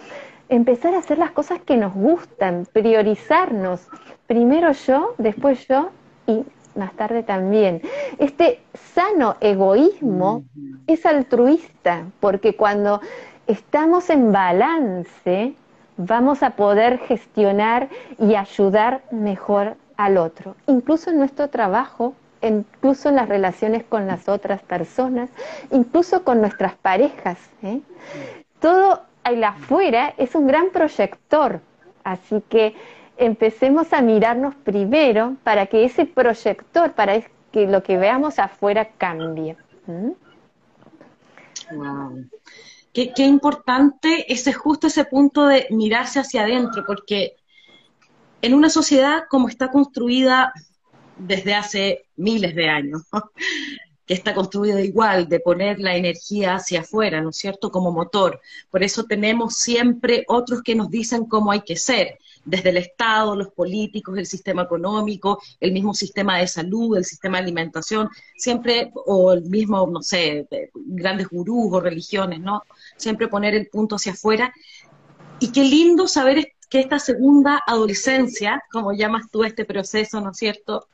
empezar a hacer las cosas que nos gustan, priorizarnos. Primero yo, después yo y más tarde también. Este sano egoísmo es altruista, porque cuando estamos en balance, vamos a poder gestionar y ayudar mejor al otro, incluso en nuestro trabajo, incluso en las relaciones con las otras personas, incluso con nuestras parejas. ¿eh? Todo el afuera es un gran proyector, así que empecemos a mirarnos primero para que ese proyector, para que lo que veamos afuera cambie. Wow. Qué, importante ese justo ese punto de mirarse hacia adentro, porque en una sociedad como está construida desde hace miles de años, [laughs] que está construida igual, de poner la energía hacia afuera, ¿no es cierto?, como motor. Por eso tenemos siempre otros que nos dicen cómo hay que ser, desde el Estado, los políticos, el sistema económico, el mismo sistema de salud, el sistema de alimentación, siempre, o el mismo, no sé, grandes gurús o religiones, ¿no? Siempre poner el punto hacia afuera. Y qué lindo saber que esta segunda adolescencia, como llamas tú este proceso, ¿no es cierto?,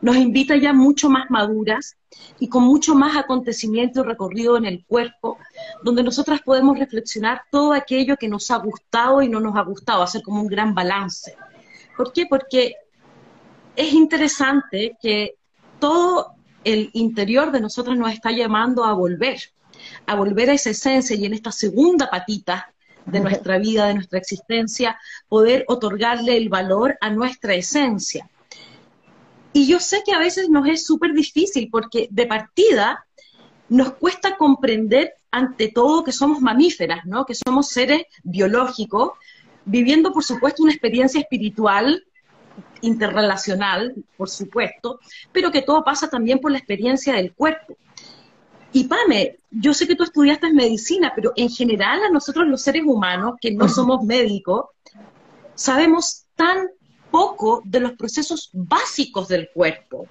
nos invita ya mucho más maduras y con mucho más acontecimiento recorrido en el cuerpo, donde nosotras podemos reflexionar todo aquello que nos ha gustado y no nos ha gustado, hacer como un gran balance. ¿Por qué? Porque es interesante que todo el interior de nosotras nos está llamando a volver, a volver a esa esencia y en esta segunda patita de nuestra vida, de nuestra existencia, poder otorgarle el valor a nuestra esencia y yo sé que a veces nos es súper difícil porque de partida nos cuesta comprender ante todo que somos mamíferas, ¿no? Que somos seres biológicos, viviendo por supuesto una experiencia espiritual interrelacional, por supuesto, pero que todo pasa también por la experiencia del cuerpo. Y Pame, yo sé que tú estudiaste medicina, pero en general a nosotros los seres humanos, que no somos médicos, sabemos tan poco de los procesos básicos del cuerpo.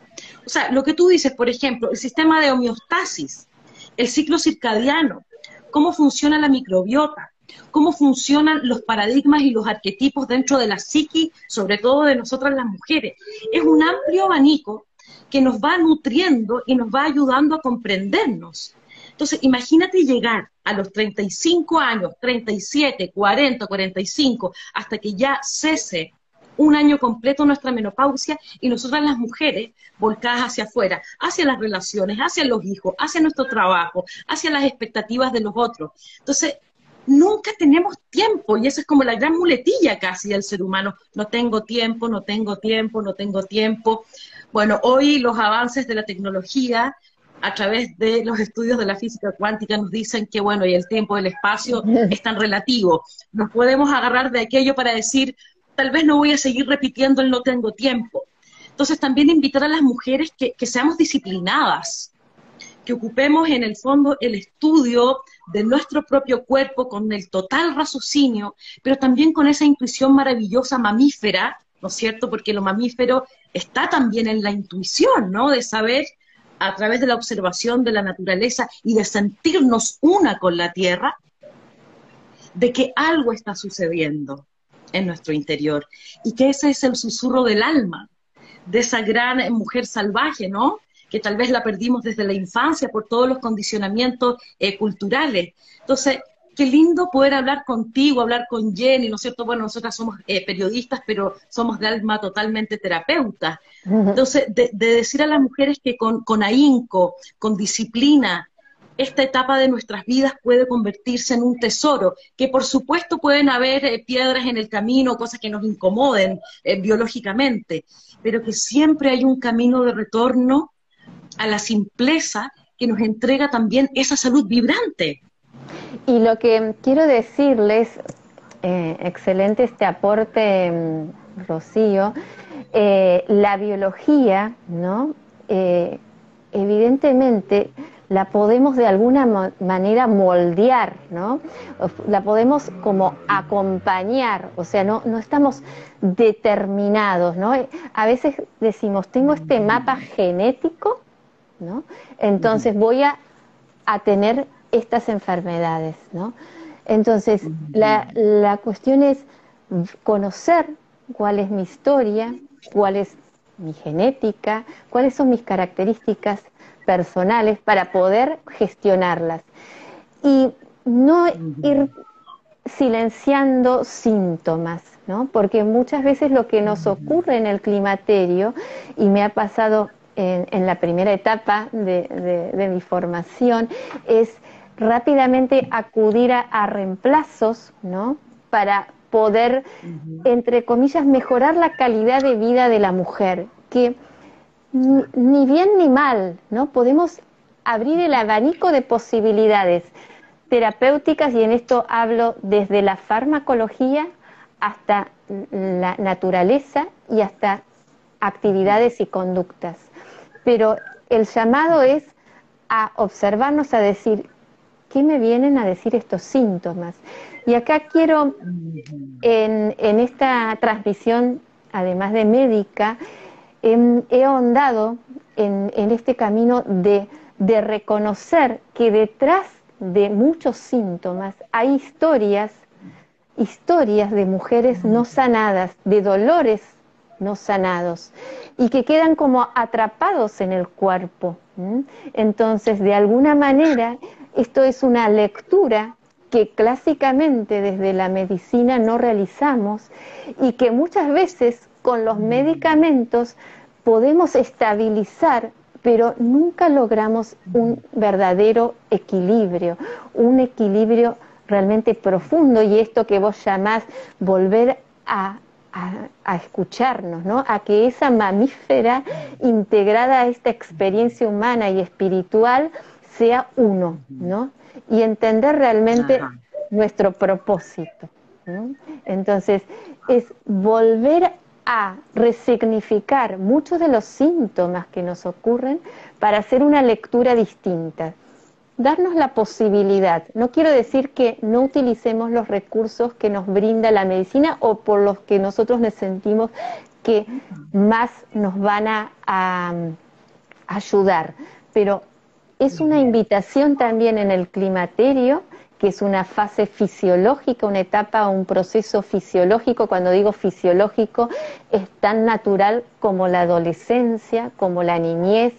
O sea, lo que tú dices, por ejemplo, el sistema de homeostasis, el ciclo circadiano, cómo funciona la microbiota, cómo funcionan los paradigmas y los arquetipos dentro de la psiqui, sobre todo de nosotras las mujeres. Es un amplio abanico que nos va nutriendo y nos va ayudando a comprendernos. Entonces, imagínate llegar a los 35 años, 37, 40, 45, hasta que ya cese un año completo nuestra menopausia y nosotras las mujeres volcadas hacia afuera, hacia las relaciones, hacia los hijos, hacia nuestro trabajo, hacia las expectativas de los otros. Entonces, nunca tenemos tiempo y esa es como la gran muletilla casi del ser humano. No tengo tiempo, no tengo tiempo, no tengo tiempo. Bueno, hoy los avances de la tecnología a través de los estudios de la física cuántica nos dicen que, bueno, y el tiempo y el espacio [laughs] es tan relativo. Nos podemos agarrar de aquello para decir, tal vez no voy a seguir repitiendo el no tengo tiempo. Entonces también invitar a las mujeres que, seamos disciplinadas, que ocupemos en el fondo el estudio de nuestro propio cuerpo con el total raciocinio, pero también con esa intuición maravillosa mamífera, ¿no es cierto? Porque lo mamífero está también en la intuición, ¿no? De saber a través de la observación de la naturaleza y de sentirnos una con la tierra, de que algo está sucediendo en nuestro interior y que ese es el susurro del alma, de esa gran mujer salvaje, ¿no? Que tal vez la perdimos desde la infancia por todos los condicionamientos eh, culturales. Entonces, qué lindo poder hablar contigo, hablar con Jenny, ¿no es cierto? Bueno, nosotras somos eh, periodistas, pero somos de alma totalmente terapeutas. Entonces, de, decir a las mujeres que con, con ahínco, con disciplina, esta etapa de nuestras vidas puede convertirse en un tesoro, que por supuesto pueden haber eh, piedras en el camino, cosas que nos incomoden eh, biológicamente, pero que siempre hay un camino de retorno a la simpleza que nos entrega también esa salud vibrante. Y lo que quiero decirles, eh, excelente este aporte, mm, Rocío, la biología, ¿no? evidentemente la podemos de alguna manera moldear, ¿no? La podemos como acompañar, o sea, no, no estamos determinados, ¿no? A veces decimos, tengo este mapa genético, ¿no? Entonces voy a, a tener estas enfermedades, ¿no? Entonces, la, la cuestión es conocer cuál es mi historia, cuál es mi genética, cuáles son mis características personales para poder gestionarlas. Y no ir silenciando síntomas, ¿no? Porque muchas veces lo que nos ocurre en el climaterio, y me ha pasado en, la primera etapa de, mi formación, es rápidamente acudir a, reemplazos, ¿no? Para poder, entre comillas, mejorar la calidad de vida de la mujer, que ni bien ni mal, ¿no? Podemos abrir el abanico de posibilidades terapéuticas y en esto hablo desde la farmacología hasta la naturaleza y hasta actividades y conductas. Pero el llamado es a observarnos, a decir, ¿qué me vienen a decir estos síntomas? Y acá quiero, en, en esta transmisión, además de médica, he, ahondado en, este camino de, reconocer que detrás de muchos síntomas hay historias, historias de mujeres no sanadas, de dolores no sanados y que quedan como atrapados en el cuerpo. Entonces, de alguna manera, esto es una lectura que clásicamente desde la medicina no realizamos y que muchas veces con los medicamentos podemos estabilizar, pero nunca logramos un verdadero equilibrio, un equilibrio realmente profundo y esto que vos llamás volver a, escucharnos, ¿no? a que esa mamífera integrada a esta experiencia humana y espiritual sea uno, ¿no? y entender realmente nuestro propósito. Entonces, es volver a resignificar muchos de los síntomas que nos ocurren para hacer una lectura distinta. Darnos la posibilidad. No quiero decir que no utilicemos los recursos que nos brinda la medicina o por los que nosotros nos sentimos que más nos van a ayudar. Pero es una invitación también en el climaterio que es una fase fisiológica, una etapa, un proceso fisiológico. Cuando digo fisiológico, es tan natural como la adolescencia, como la niñez,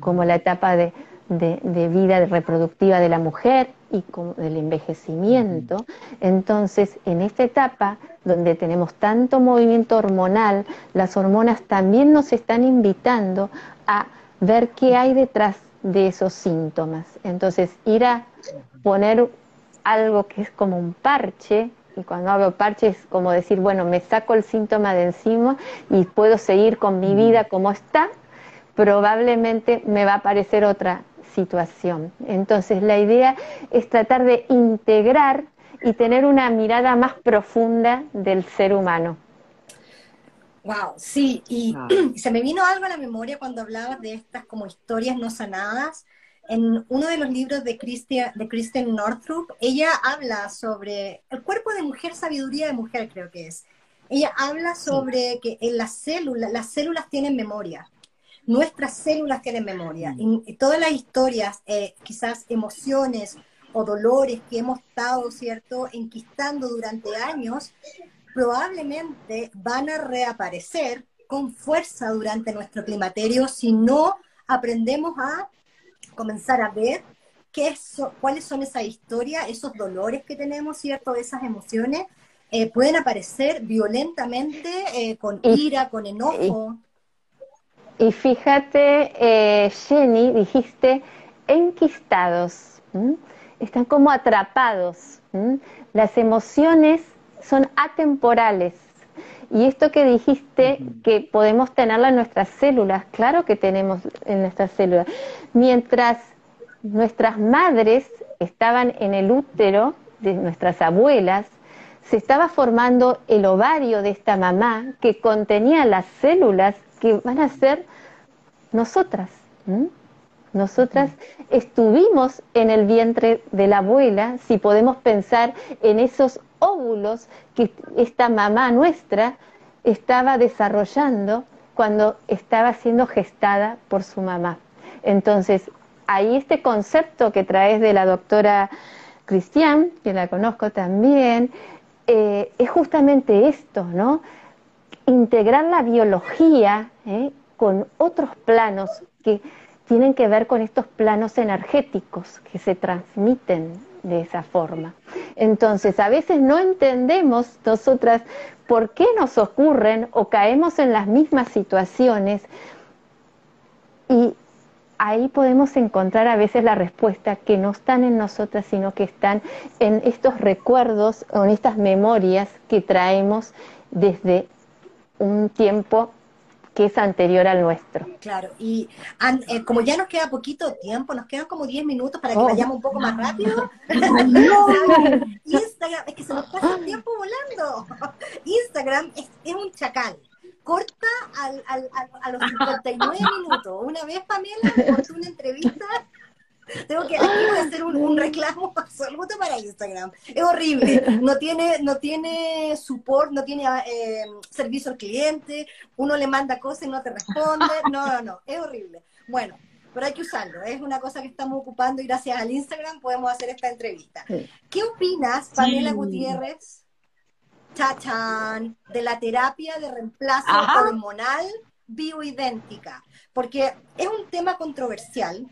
como la etapa de, vida reproductiva de la mujer y como del envejecimiento. Entonces, en esta etapa donde tenemos tanto movimiento hormonal, las hormonas también nos están invitando a ver qué hay detrás de esos síntomas. Entonces, ir a poner algo que es como un parche, y cuando hablo parche es como decir, bueno, me saco el síntoma de encima y puedo seguir con mi vida como está, probablemente me va a aparecer otra situación. Entonces la idea es tratar de integrar y tener una mirada más profunda del ser humano. Wow, sí, y [clears throat] se me vino algo a la memoria cuando hablabas de estas como historias no sanadas en uno de los libros de, Christian, de Kristen Northrup, ella habla sobre el cuerpo de mujer, sabiduría de mujer creo que es. Ella habla sobre que en las células, las células tienen memoria. Nuestras células tienen memoria. Mm. Y, todas las historias, eh, quizás emociones o dolores que hemos estado, ¿cierto?, enquistando durante años, probablemente van a reaparecer con fuerza durante nuestro climaterio si no aprendemos a comenzar a ver qué cuáles son esas historias, esos dolores que tenemos, ¿cierto? Esas emociones eh, pueden aparecer violentamente, eh, con ira, con enojo. Y, fíjate, eh, Jenny, dijiste enquistados, están como atrapados. Las emociones son atemporales. Y esto que dijiste, que podemos tenerla en nuestras células, claro que tenemos en nuestras células. Mientras nuestras madres estaban en el útero de nuestras abuelas, se estaba formando el ovario de esta mamá que contenía las células que van a ser nosotras. Nosotras estuvimos en el vientre de la abuela, si podemos pensar en esos óvulos que esta mamá nuestra estaba desarrollando cuando estaba siendo gestada por su mamá. Entonces, ahí este concepto que traes de la doctora Cristian, que la conozco también, eh, es justamente esto, ¿no? Integrar la biología ¿eh? con otros planos que tienen que ver con estos planos energéticos que se transmiten de esa forma. Entonces, a veces no entendemos nosotras por qué nos ocurren o caemos en las mismas situaciones y ahí podemos encontrar a veces la respuesta que no están en nosotras, sino que están en estos recuerdos o en estas memorias que traemos desde un tiempo que es anterior al nuestro. Claro, y eh, como ya nos queda poquito tiempo, nos quedan como 10 minutos para que oh. vayamos un poco más rápido. [laughs] Instagram, es que se nos pasa el tiempo volando. [laughs] Instagram es, es un chacal. Corta al, al, a los 59 minutos. Una vez, Pamela, cortó una entrevista tengo que, hacer un, reclamo [laughs] absoluto para Instagram. Es horrible. No tiene, no tiene support, no tiene eh, servicio al cliente. Uno le manda cosas y no te responde. No, no, no. Es horrible. Bueno, pero hay que usarlo. Es una cosa que estamos ocupando y gracias al Instagram podemos hacer esta entrevista. ¿Qué opinas, Pamela Gutiérrez, chachan, de la terapia de reemplazo hormonal bioidéntica? Porque es un tema controversial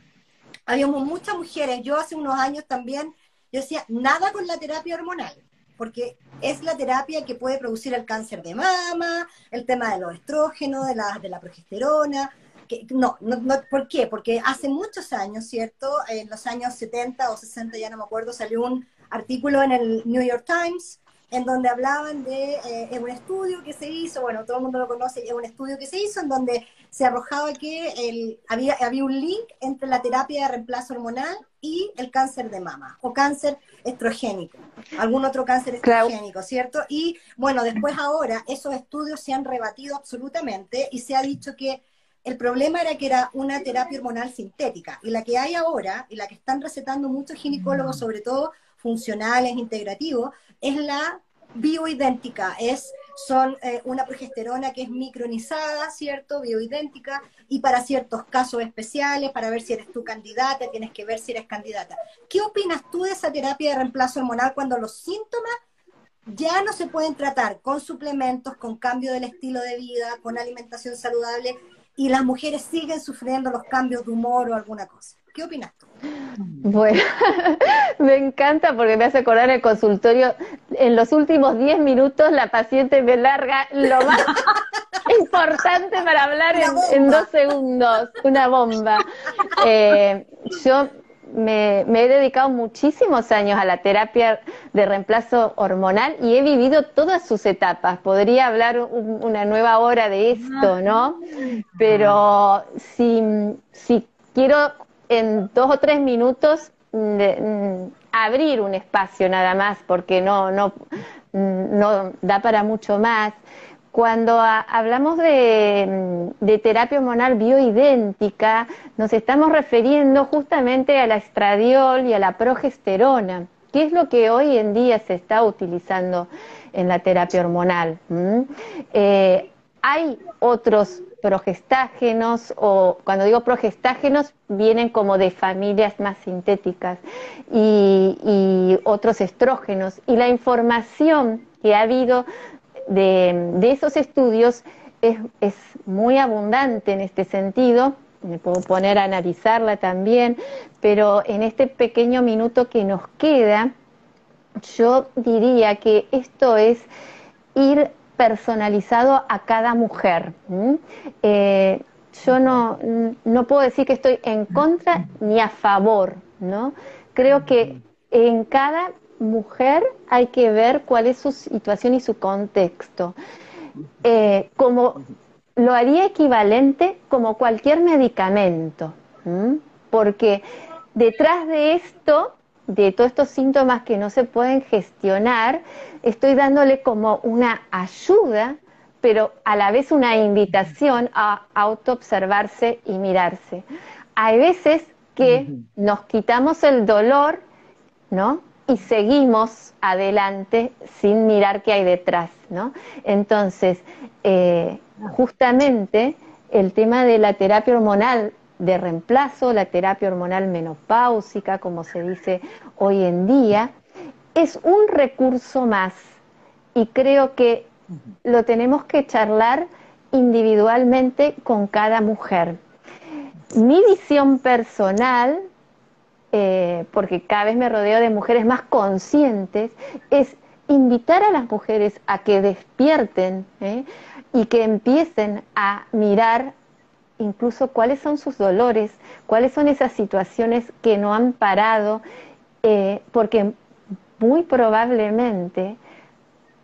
habíamos muchas mujeres, yo hace unos años también, yo decía, nada con la terapia hormonal, porque es la terapia que puede producir el cáncer de mama, el tema de los estrógenos, de la, de la progesterona. Que, no, no, no, ¿por qué? Porque hace muchos años, ¿cierto? En los años 70 o 60, ya no me acuerdo, salió un artículo en el New York Times en donde hablaban de eh, un estudio que se hizo, bueno, todo el mundo lo conoce, es un estudio que se hizo en donde se arrojaba que el, había, había un link entre la terapia de reemplazo hormonal y el cáncer de mama o cáncer estrogénico, algún otro cáncer estrogénico, ¿cierto? Y bueno, después ahora esos estudios se han rebatido absolutamente y se ha dicho que el problema era que era una terapia hormonal sintética y la que hay ahora y la que están recetando muchos ginecólogos, sobre todo funcionales, integrativos, es la bioidéntica, es son eh, una progesterona que es micronizada, ¿cierto? Bioidéntica, y para ciertos casos especiales, para ver si eres tu candidata, tienes que ver si eres candidata. ¿Qué opinas tú de esa terapia de reemplazo hormonal cuando los síntomas ya no se pueden tratar con suplementos, con cambio del estilo de vida, con alimentación saludable, y las mujeres siguen sufriendo los cambios de humor o alguna cosa? ¿Qué opinas tú? Bueno, [laughs] me encanta porque me hace acordar el consultorio. En los últimos 10 minutos la paciente me larga lo más [laughs] importante para hablar en, dos segundos, una bomba. Eh, yo me, he dedicado muchísimos años a la terapia de reemplazo hormonal y he vivido todas sus etapas. Podría hablar una nueva hora de esto, ¿no? Pero si, si quiero en dos o tres minutos mm, abrir un espacio nada más, porque no, no, mm, no da para mucho más. Cuando hablamos de, mm, de, terapia hormonal bioidéntica, nos estamos refiriendo justamente a la estradiol y a la progesterona, que es lo que hoy en día se está utilizando en la terapia hormonal. Eh, hay otros progestágenos o cuando digo progestágenos vienen como de familias más sintéticas y, otros estrógenos. Y la información que ha habido de, esos estudios es, es, muy abundante en este sentido. Me puedo poner a analizarla también pero en este pequeño minuto que nos queda yo diría que esto es ir personalizado a cada mujer. Eh, yo no, no puedo decir que estoy en contra ni a favor, ¿no? Creo que en cada mujer hay que ver cuál es su situación y su contexto. Eh, como lo haría equivalente como cualquier medicamento, porque detrás de esto de todos estos síntomas que no se pueden gestionar, estoy dándole como una ayuda, pero a la vez una invitación a autoobservarse y mirarse. Hay veces que nos quitamos el dolor, ¿no? Y seguimos adelante sin mirar qué hay detrás, ¿no? Entonces, eh, justamente el tema de la terapia hormonal de reemplazo, la terapia hormonal menopáusica, como se dice hoy en día, es un recurso más y creo que lo tenemos que charlar individualmente con cada mujer. Mi visión personal, eh, porque cada vez me rodeo de mujeres más conscientes, es invitar a las mujeres a que despierten ¿eh? y que empiecen a mirar incluso cuáles son sus dolores, cuáles son esas situaciones que no han parado, eh, porque muy probablemente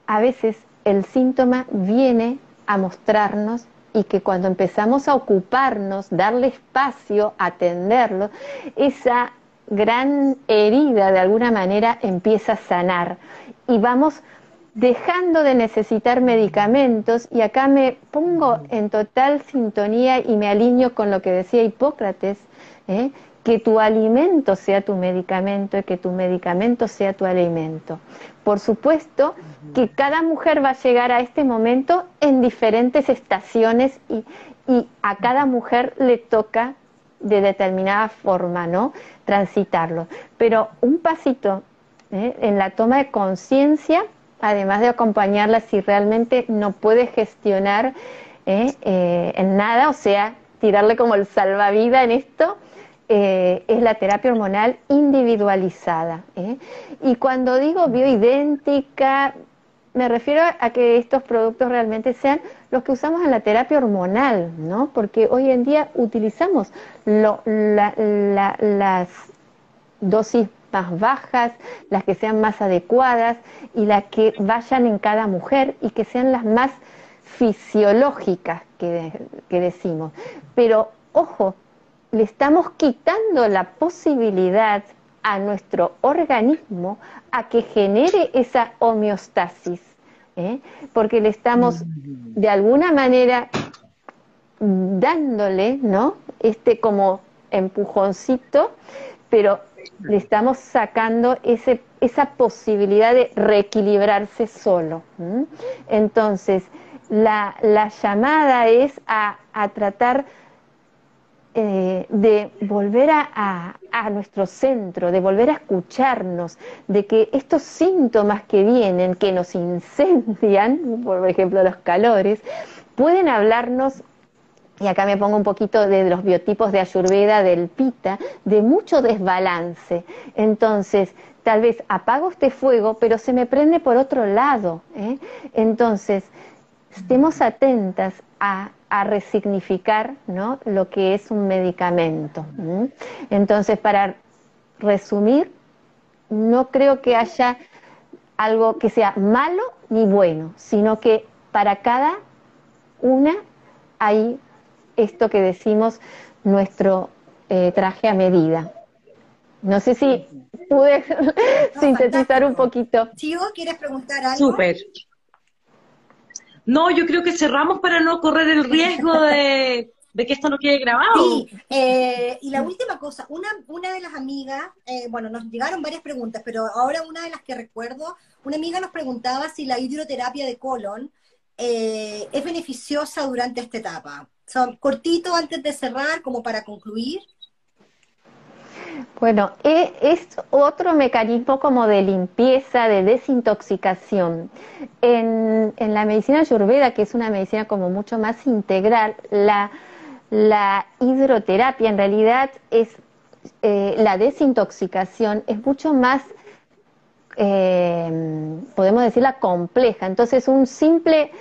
a veces el síntoma viene a mostrarnos y que cuando empezamos a ocuparnos, darle espacio, atenderlo, esa gran herida de alguna manera empieza a sanar. Y vamos dejando de necesitar medicamentos, y acá me pongo en total sintonía y me alineo con lo que decía Hipócrates, ¿eh? que tu alimento sea tu medicamento y que tu medicamento sea tu alimento. Por supuesto que cada mujer va a llegar a este momento en diferentes estaciones y, a cada mujer le toca de determinada forma, ¿no? Transitarlo. Pero un pasito ¿eh? en la toma de conciencia además de acompañarla si realmente no puede gestionar eh, eh, en nada, o sea, tirarle como el salvavidas en esto, eh, es la terapia hormonal individualizada. Y cuando digo bioidéntica, me refiero a que estos productos realmente sean los que usamos en la terapia hormonal, ¿no? Porque hoy en día utilizamos las dosis más bajas, las que sean más adecuadas y las que vayan en cada mujer y que sean las más fisiológicas que, decimos. Pero ojo, le estamos quitando la posibilidad a nuestro organismo a que genere esa homeostasis, ¿eh? porque le estamos de alguna manera dándole, ¿no? Este como empujoncito, pero le estamos sacando ese esa posibilidad de reequilibrarse solo. Entonces, la, llamada es a, tratar eh, de volver a, nuestro centro, de volver a escucharnos, de que estos síntomas que vienen, que nos incendian, por ejemplo los calores, pueden hablarnos y acá me pongo un poquito de los biotipos de Ayurveda, del Pita, de mucho desbalance. Entonces, tal vez apago este fuego, pero se me prende por otro lado. ¿eh? Entonces, estemos atentas a, resignificar ¿no? lo que es un medicamento. Entonces, para resumir, no creo que haya algo que sea malo ni bueno, sino que para cada una hay esto que decimos nuestro eh, traje a medida. No sé si pude [laughs] sintetizar un poquito. Chivo, ¿quieres preguntar algo? Súper. No, yo creo que cerramos para no correr el riesgo [laughs] de, que esto no quede grabado. Sí, eh, y la última cosa, una, una de las amigas, eh, bueno, nos llegaron varias preguntas, pero ahora una de las que recuerdo, una amiga nos preguntaba si la hidroterapia de colon es beneficiosa durante esta etapa. Son cortitos antes de cerrar, como para concluir. Bueno, e, es otro mecanismo como de limpieza, de desintoxicación. En, la medicina ayurveda, que es una medicina como mucho más integral, la, hidroterapia en realidad es eh, la desintoxicación, es mucho más, eh, podemos decirla, compleja. Entonces, un simple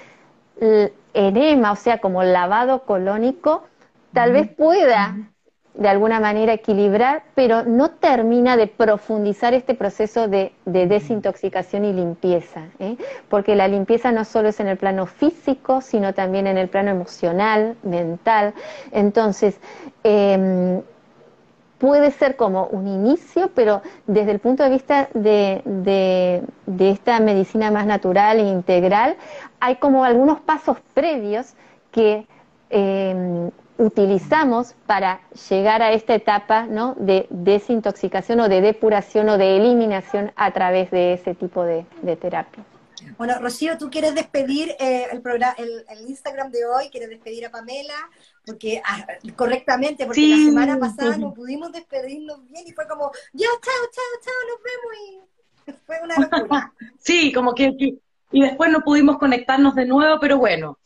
enema, o sea, como lavado colónico, tal vez pueda de alguna manera equilibrar, pero no termina de profundizar este proceso de, desintoxicación y limpieza, ¿eh? porque la limpieza no solo es en el plano físico, sino también en el plano emocional, mental. Entonces, em, puede ser como un inicio, pero desde el punto de vista de, de, esta medicina más natural e integral, hay como algunos pasos previos que em, utilizamos para llegar a esta etapa ¿no? de desintoxicación o de depuración o de eliminación a través de ese tipo de, terapia. Bueno, Rocío, ¿tú quieres despedir eh, el, programa, el, Instagram de hoy? ¿Quieres despedir a Pamela? Porque ah, correctamente, porque la semana pasada no pudimos despedirnos bien y fue como, ya, chao, chao, chao, nos vemos y [laughs] fue una locura. [laughs] sí, como que, y después no pudimos conectarnos de nuevo, pero bueno,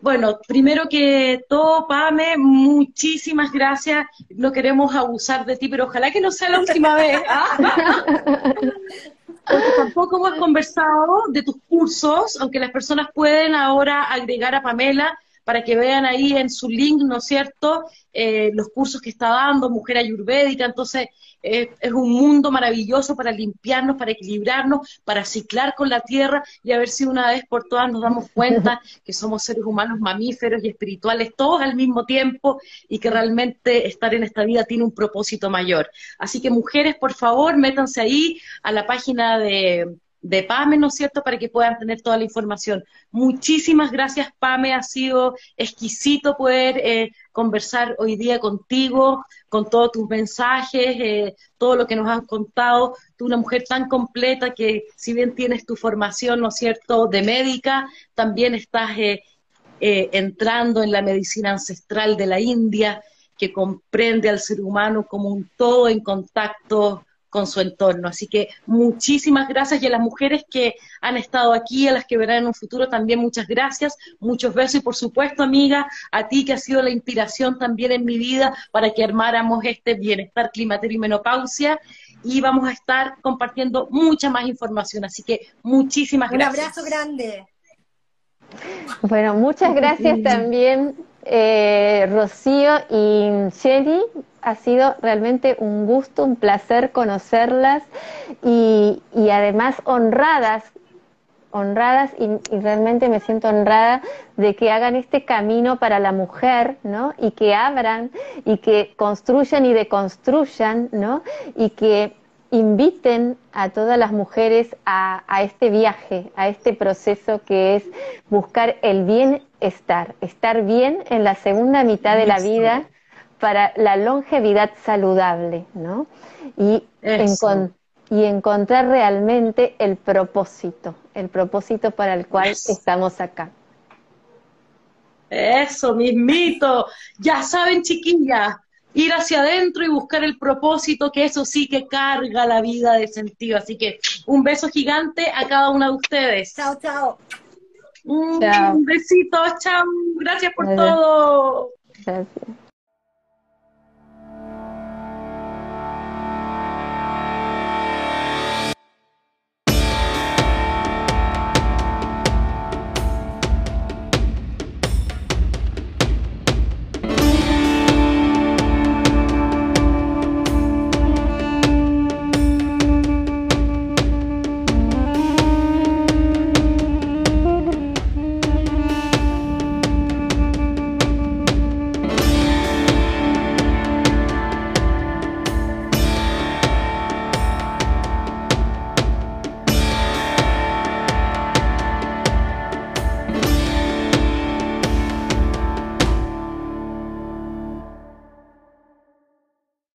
bueno, primero que todo, Pame, muchísimas gracias. No queremos abusar de ti, pero ojalá que no sea la última vez. ¿ah? [laughs] Porque tampoco hemos conversado de tus cursos, aunque las personas pueden ahora agregar a Pamela para que vean ahí en su link, ¿no es cierto?, eh, los cursos que está dando, Mujer Ayurvédica. Entonces, es un mundo maravilloso para limpiarnos, para equilibrarnos, para ciclar con la tierra y a ver si una vez por todas nos damos cuenta [laughs] que somos seres humanos mamíferos y espirituales todos al mismo tiempo y que realmente estar en esta vida tiene un propósito mayor. Así que mujeres, por favor, métanse ahí a la página de de PAME, ¿no es cierto?, para que puedan tener toda la información. Muchísimas gracias, PAME, ha sido exquisito poder eh, conversar hoy día contigo, con todos tus mensajes, eh, todo lo que nos has contado. Tú, una mujer tan completa que, si bien tienes tu formación, ¿no es cierto?, de médica, también estás eh, entrando en la medicina ancestral de la India, que comprende al ser humano como un todo en contacto con su entorno. Así que muchísimas gracias y a las mujeres que han estado aquí, a las que verán en un futuro también muchas gracias, muchos besos y por supuesto amiga, a ti que has sido la inspiración también en mi vida para que armáramos este bienestar climaterio y menopausia y vamos a estar compartiendo mucha más información. Así que muchísimas gracias. Un abrazo grande. Bueno, muchas gracias [laughs] también eh, Rocío y Shelly. Ha sido realmente un gusto, un placer conocerlas y, además honradas, honradas y, realmente me siento honrada de que hagan este camino para la mujer, ¿no? Y que abran y que construyan y deconstruyan, ¿no? Y que inviten a todas las mujeres a, este viaje, a este proceso que es buscar el bienestar, estar bien en la segunda mitad de la vida para la longevidad saludable, ¿no? Y y encontrar realmente el propósito, el propósito para el cual estamos acá. Eso, mismito. Ya saben, chiquillas, ir hacia adentro y buscar el propósito, que eso sí que carga la vida de sentido. Así que un beso gigante a cada una de ustedes. Chao, chao. Un, besito, chao. Gracias por todo. Gracias.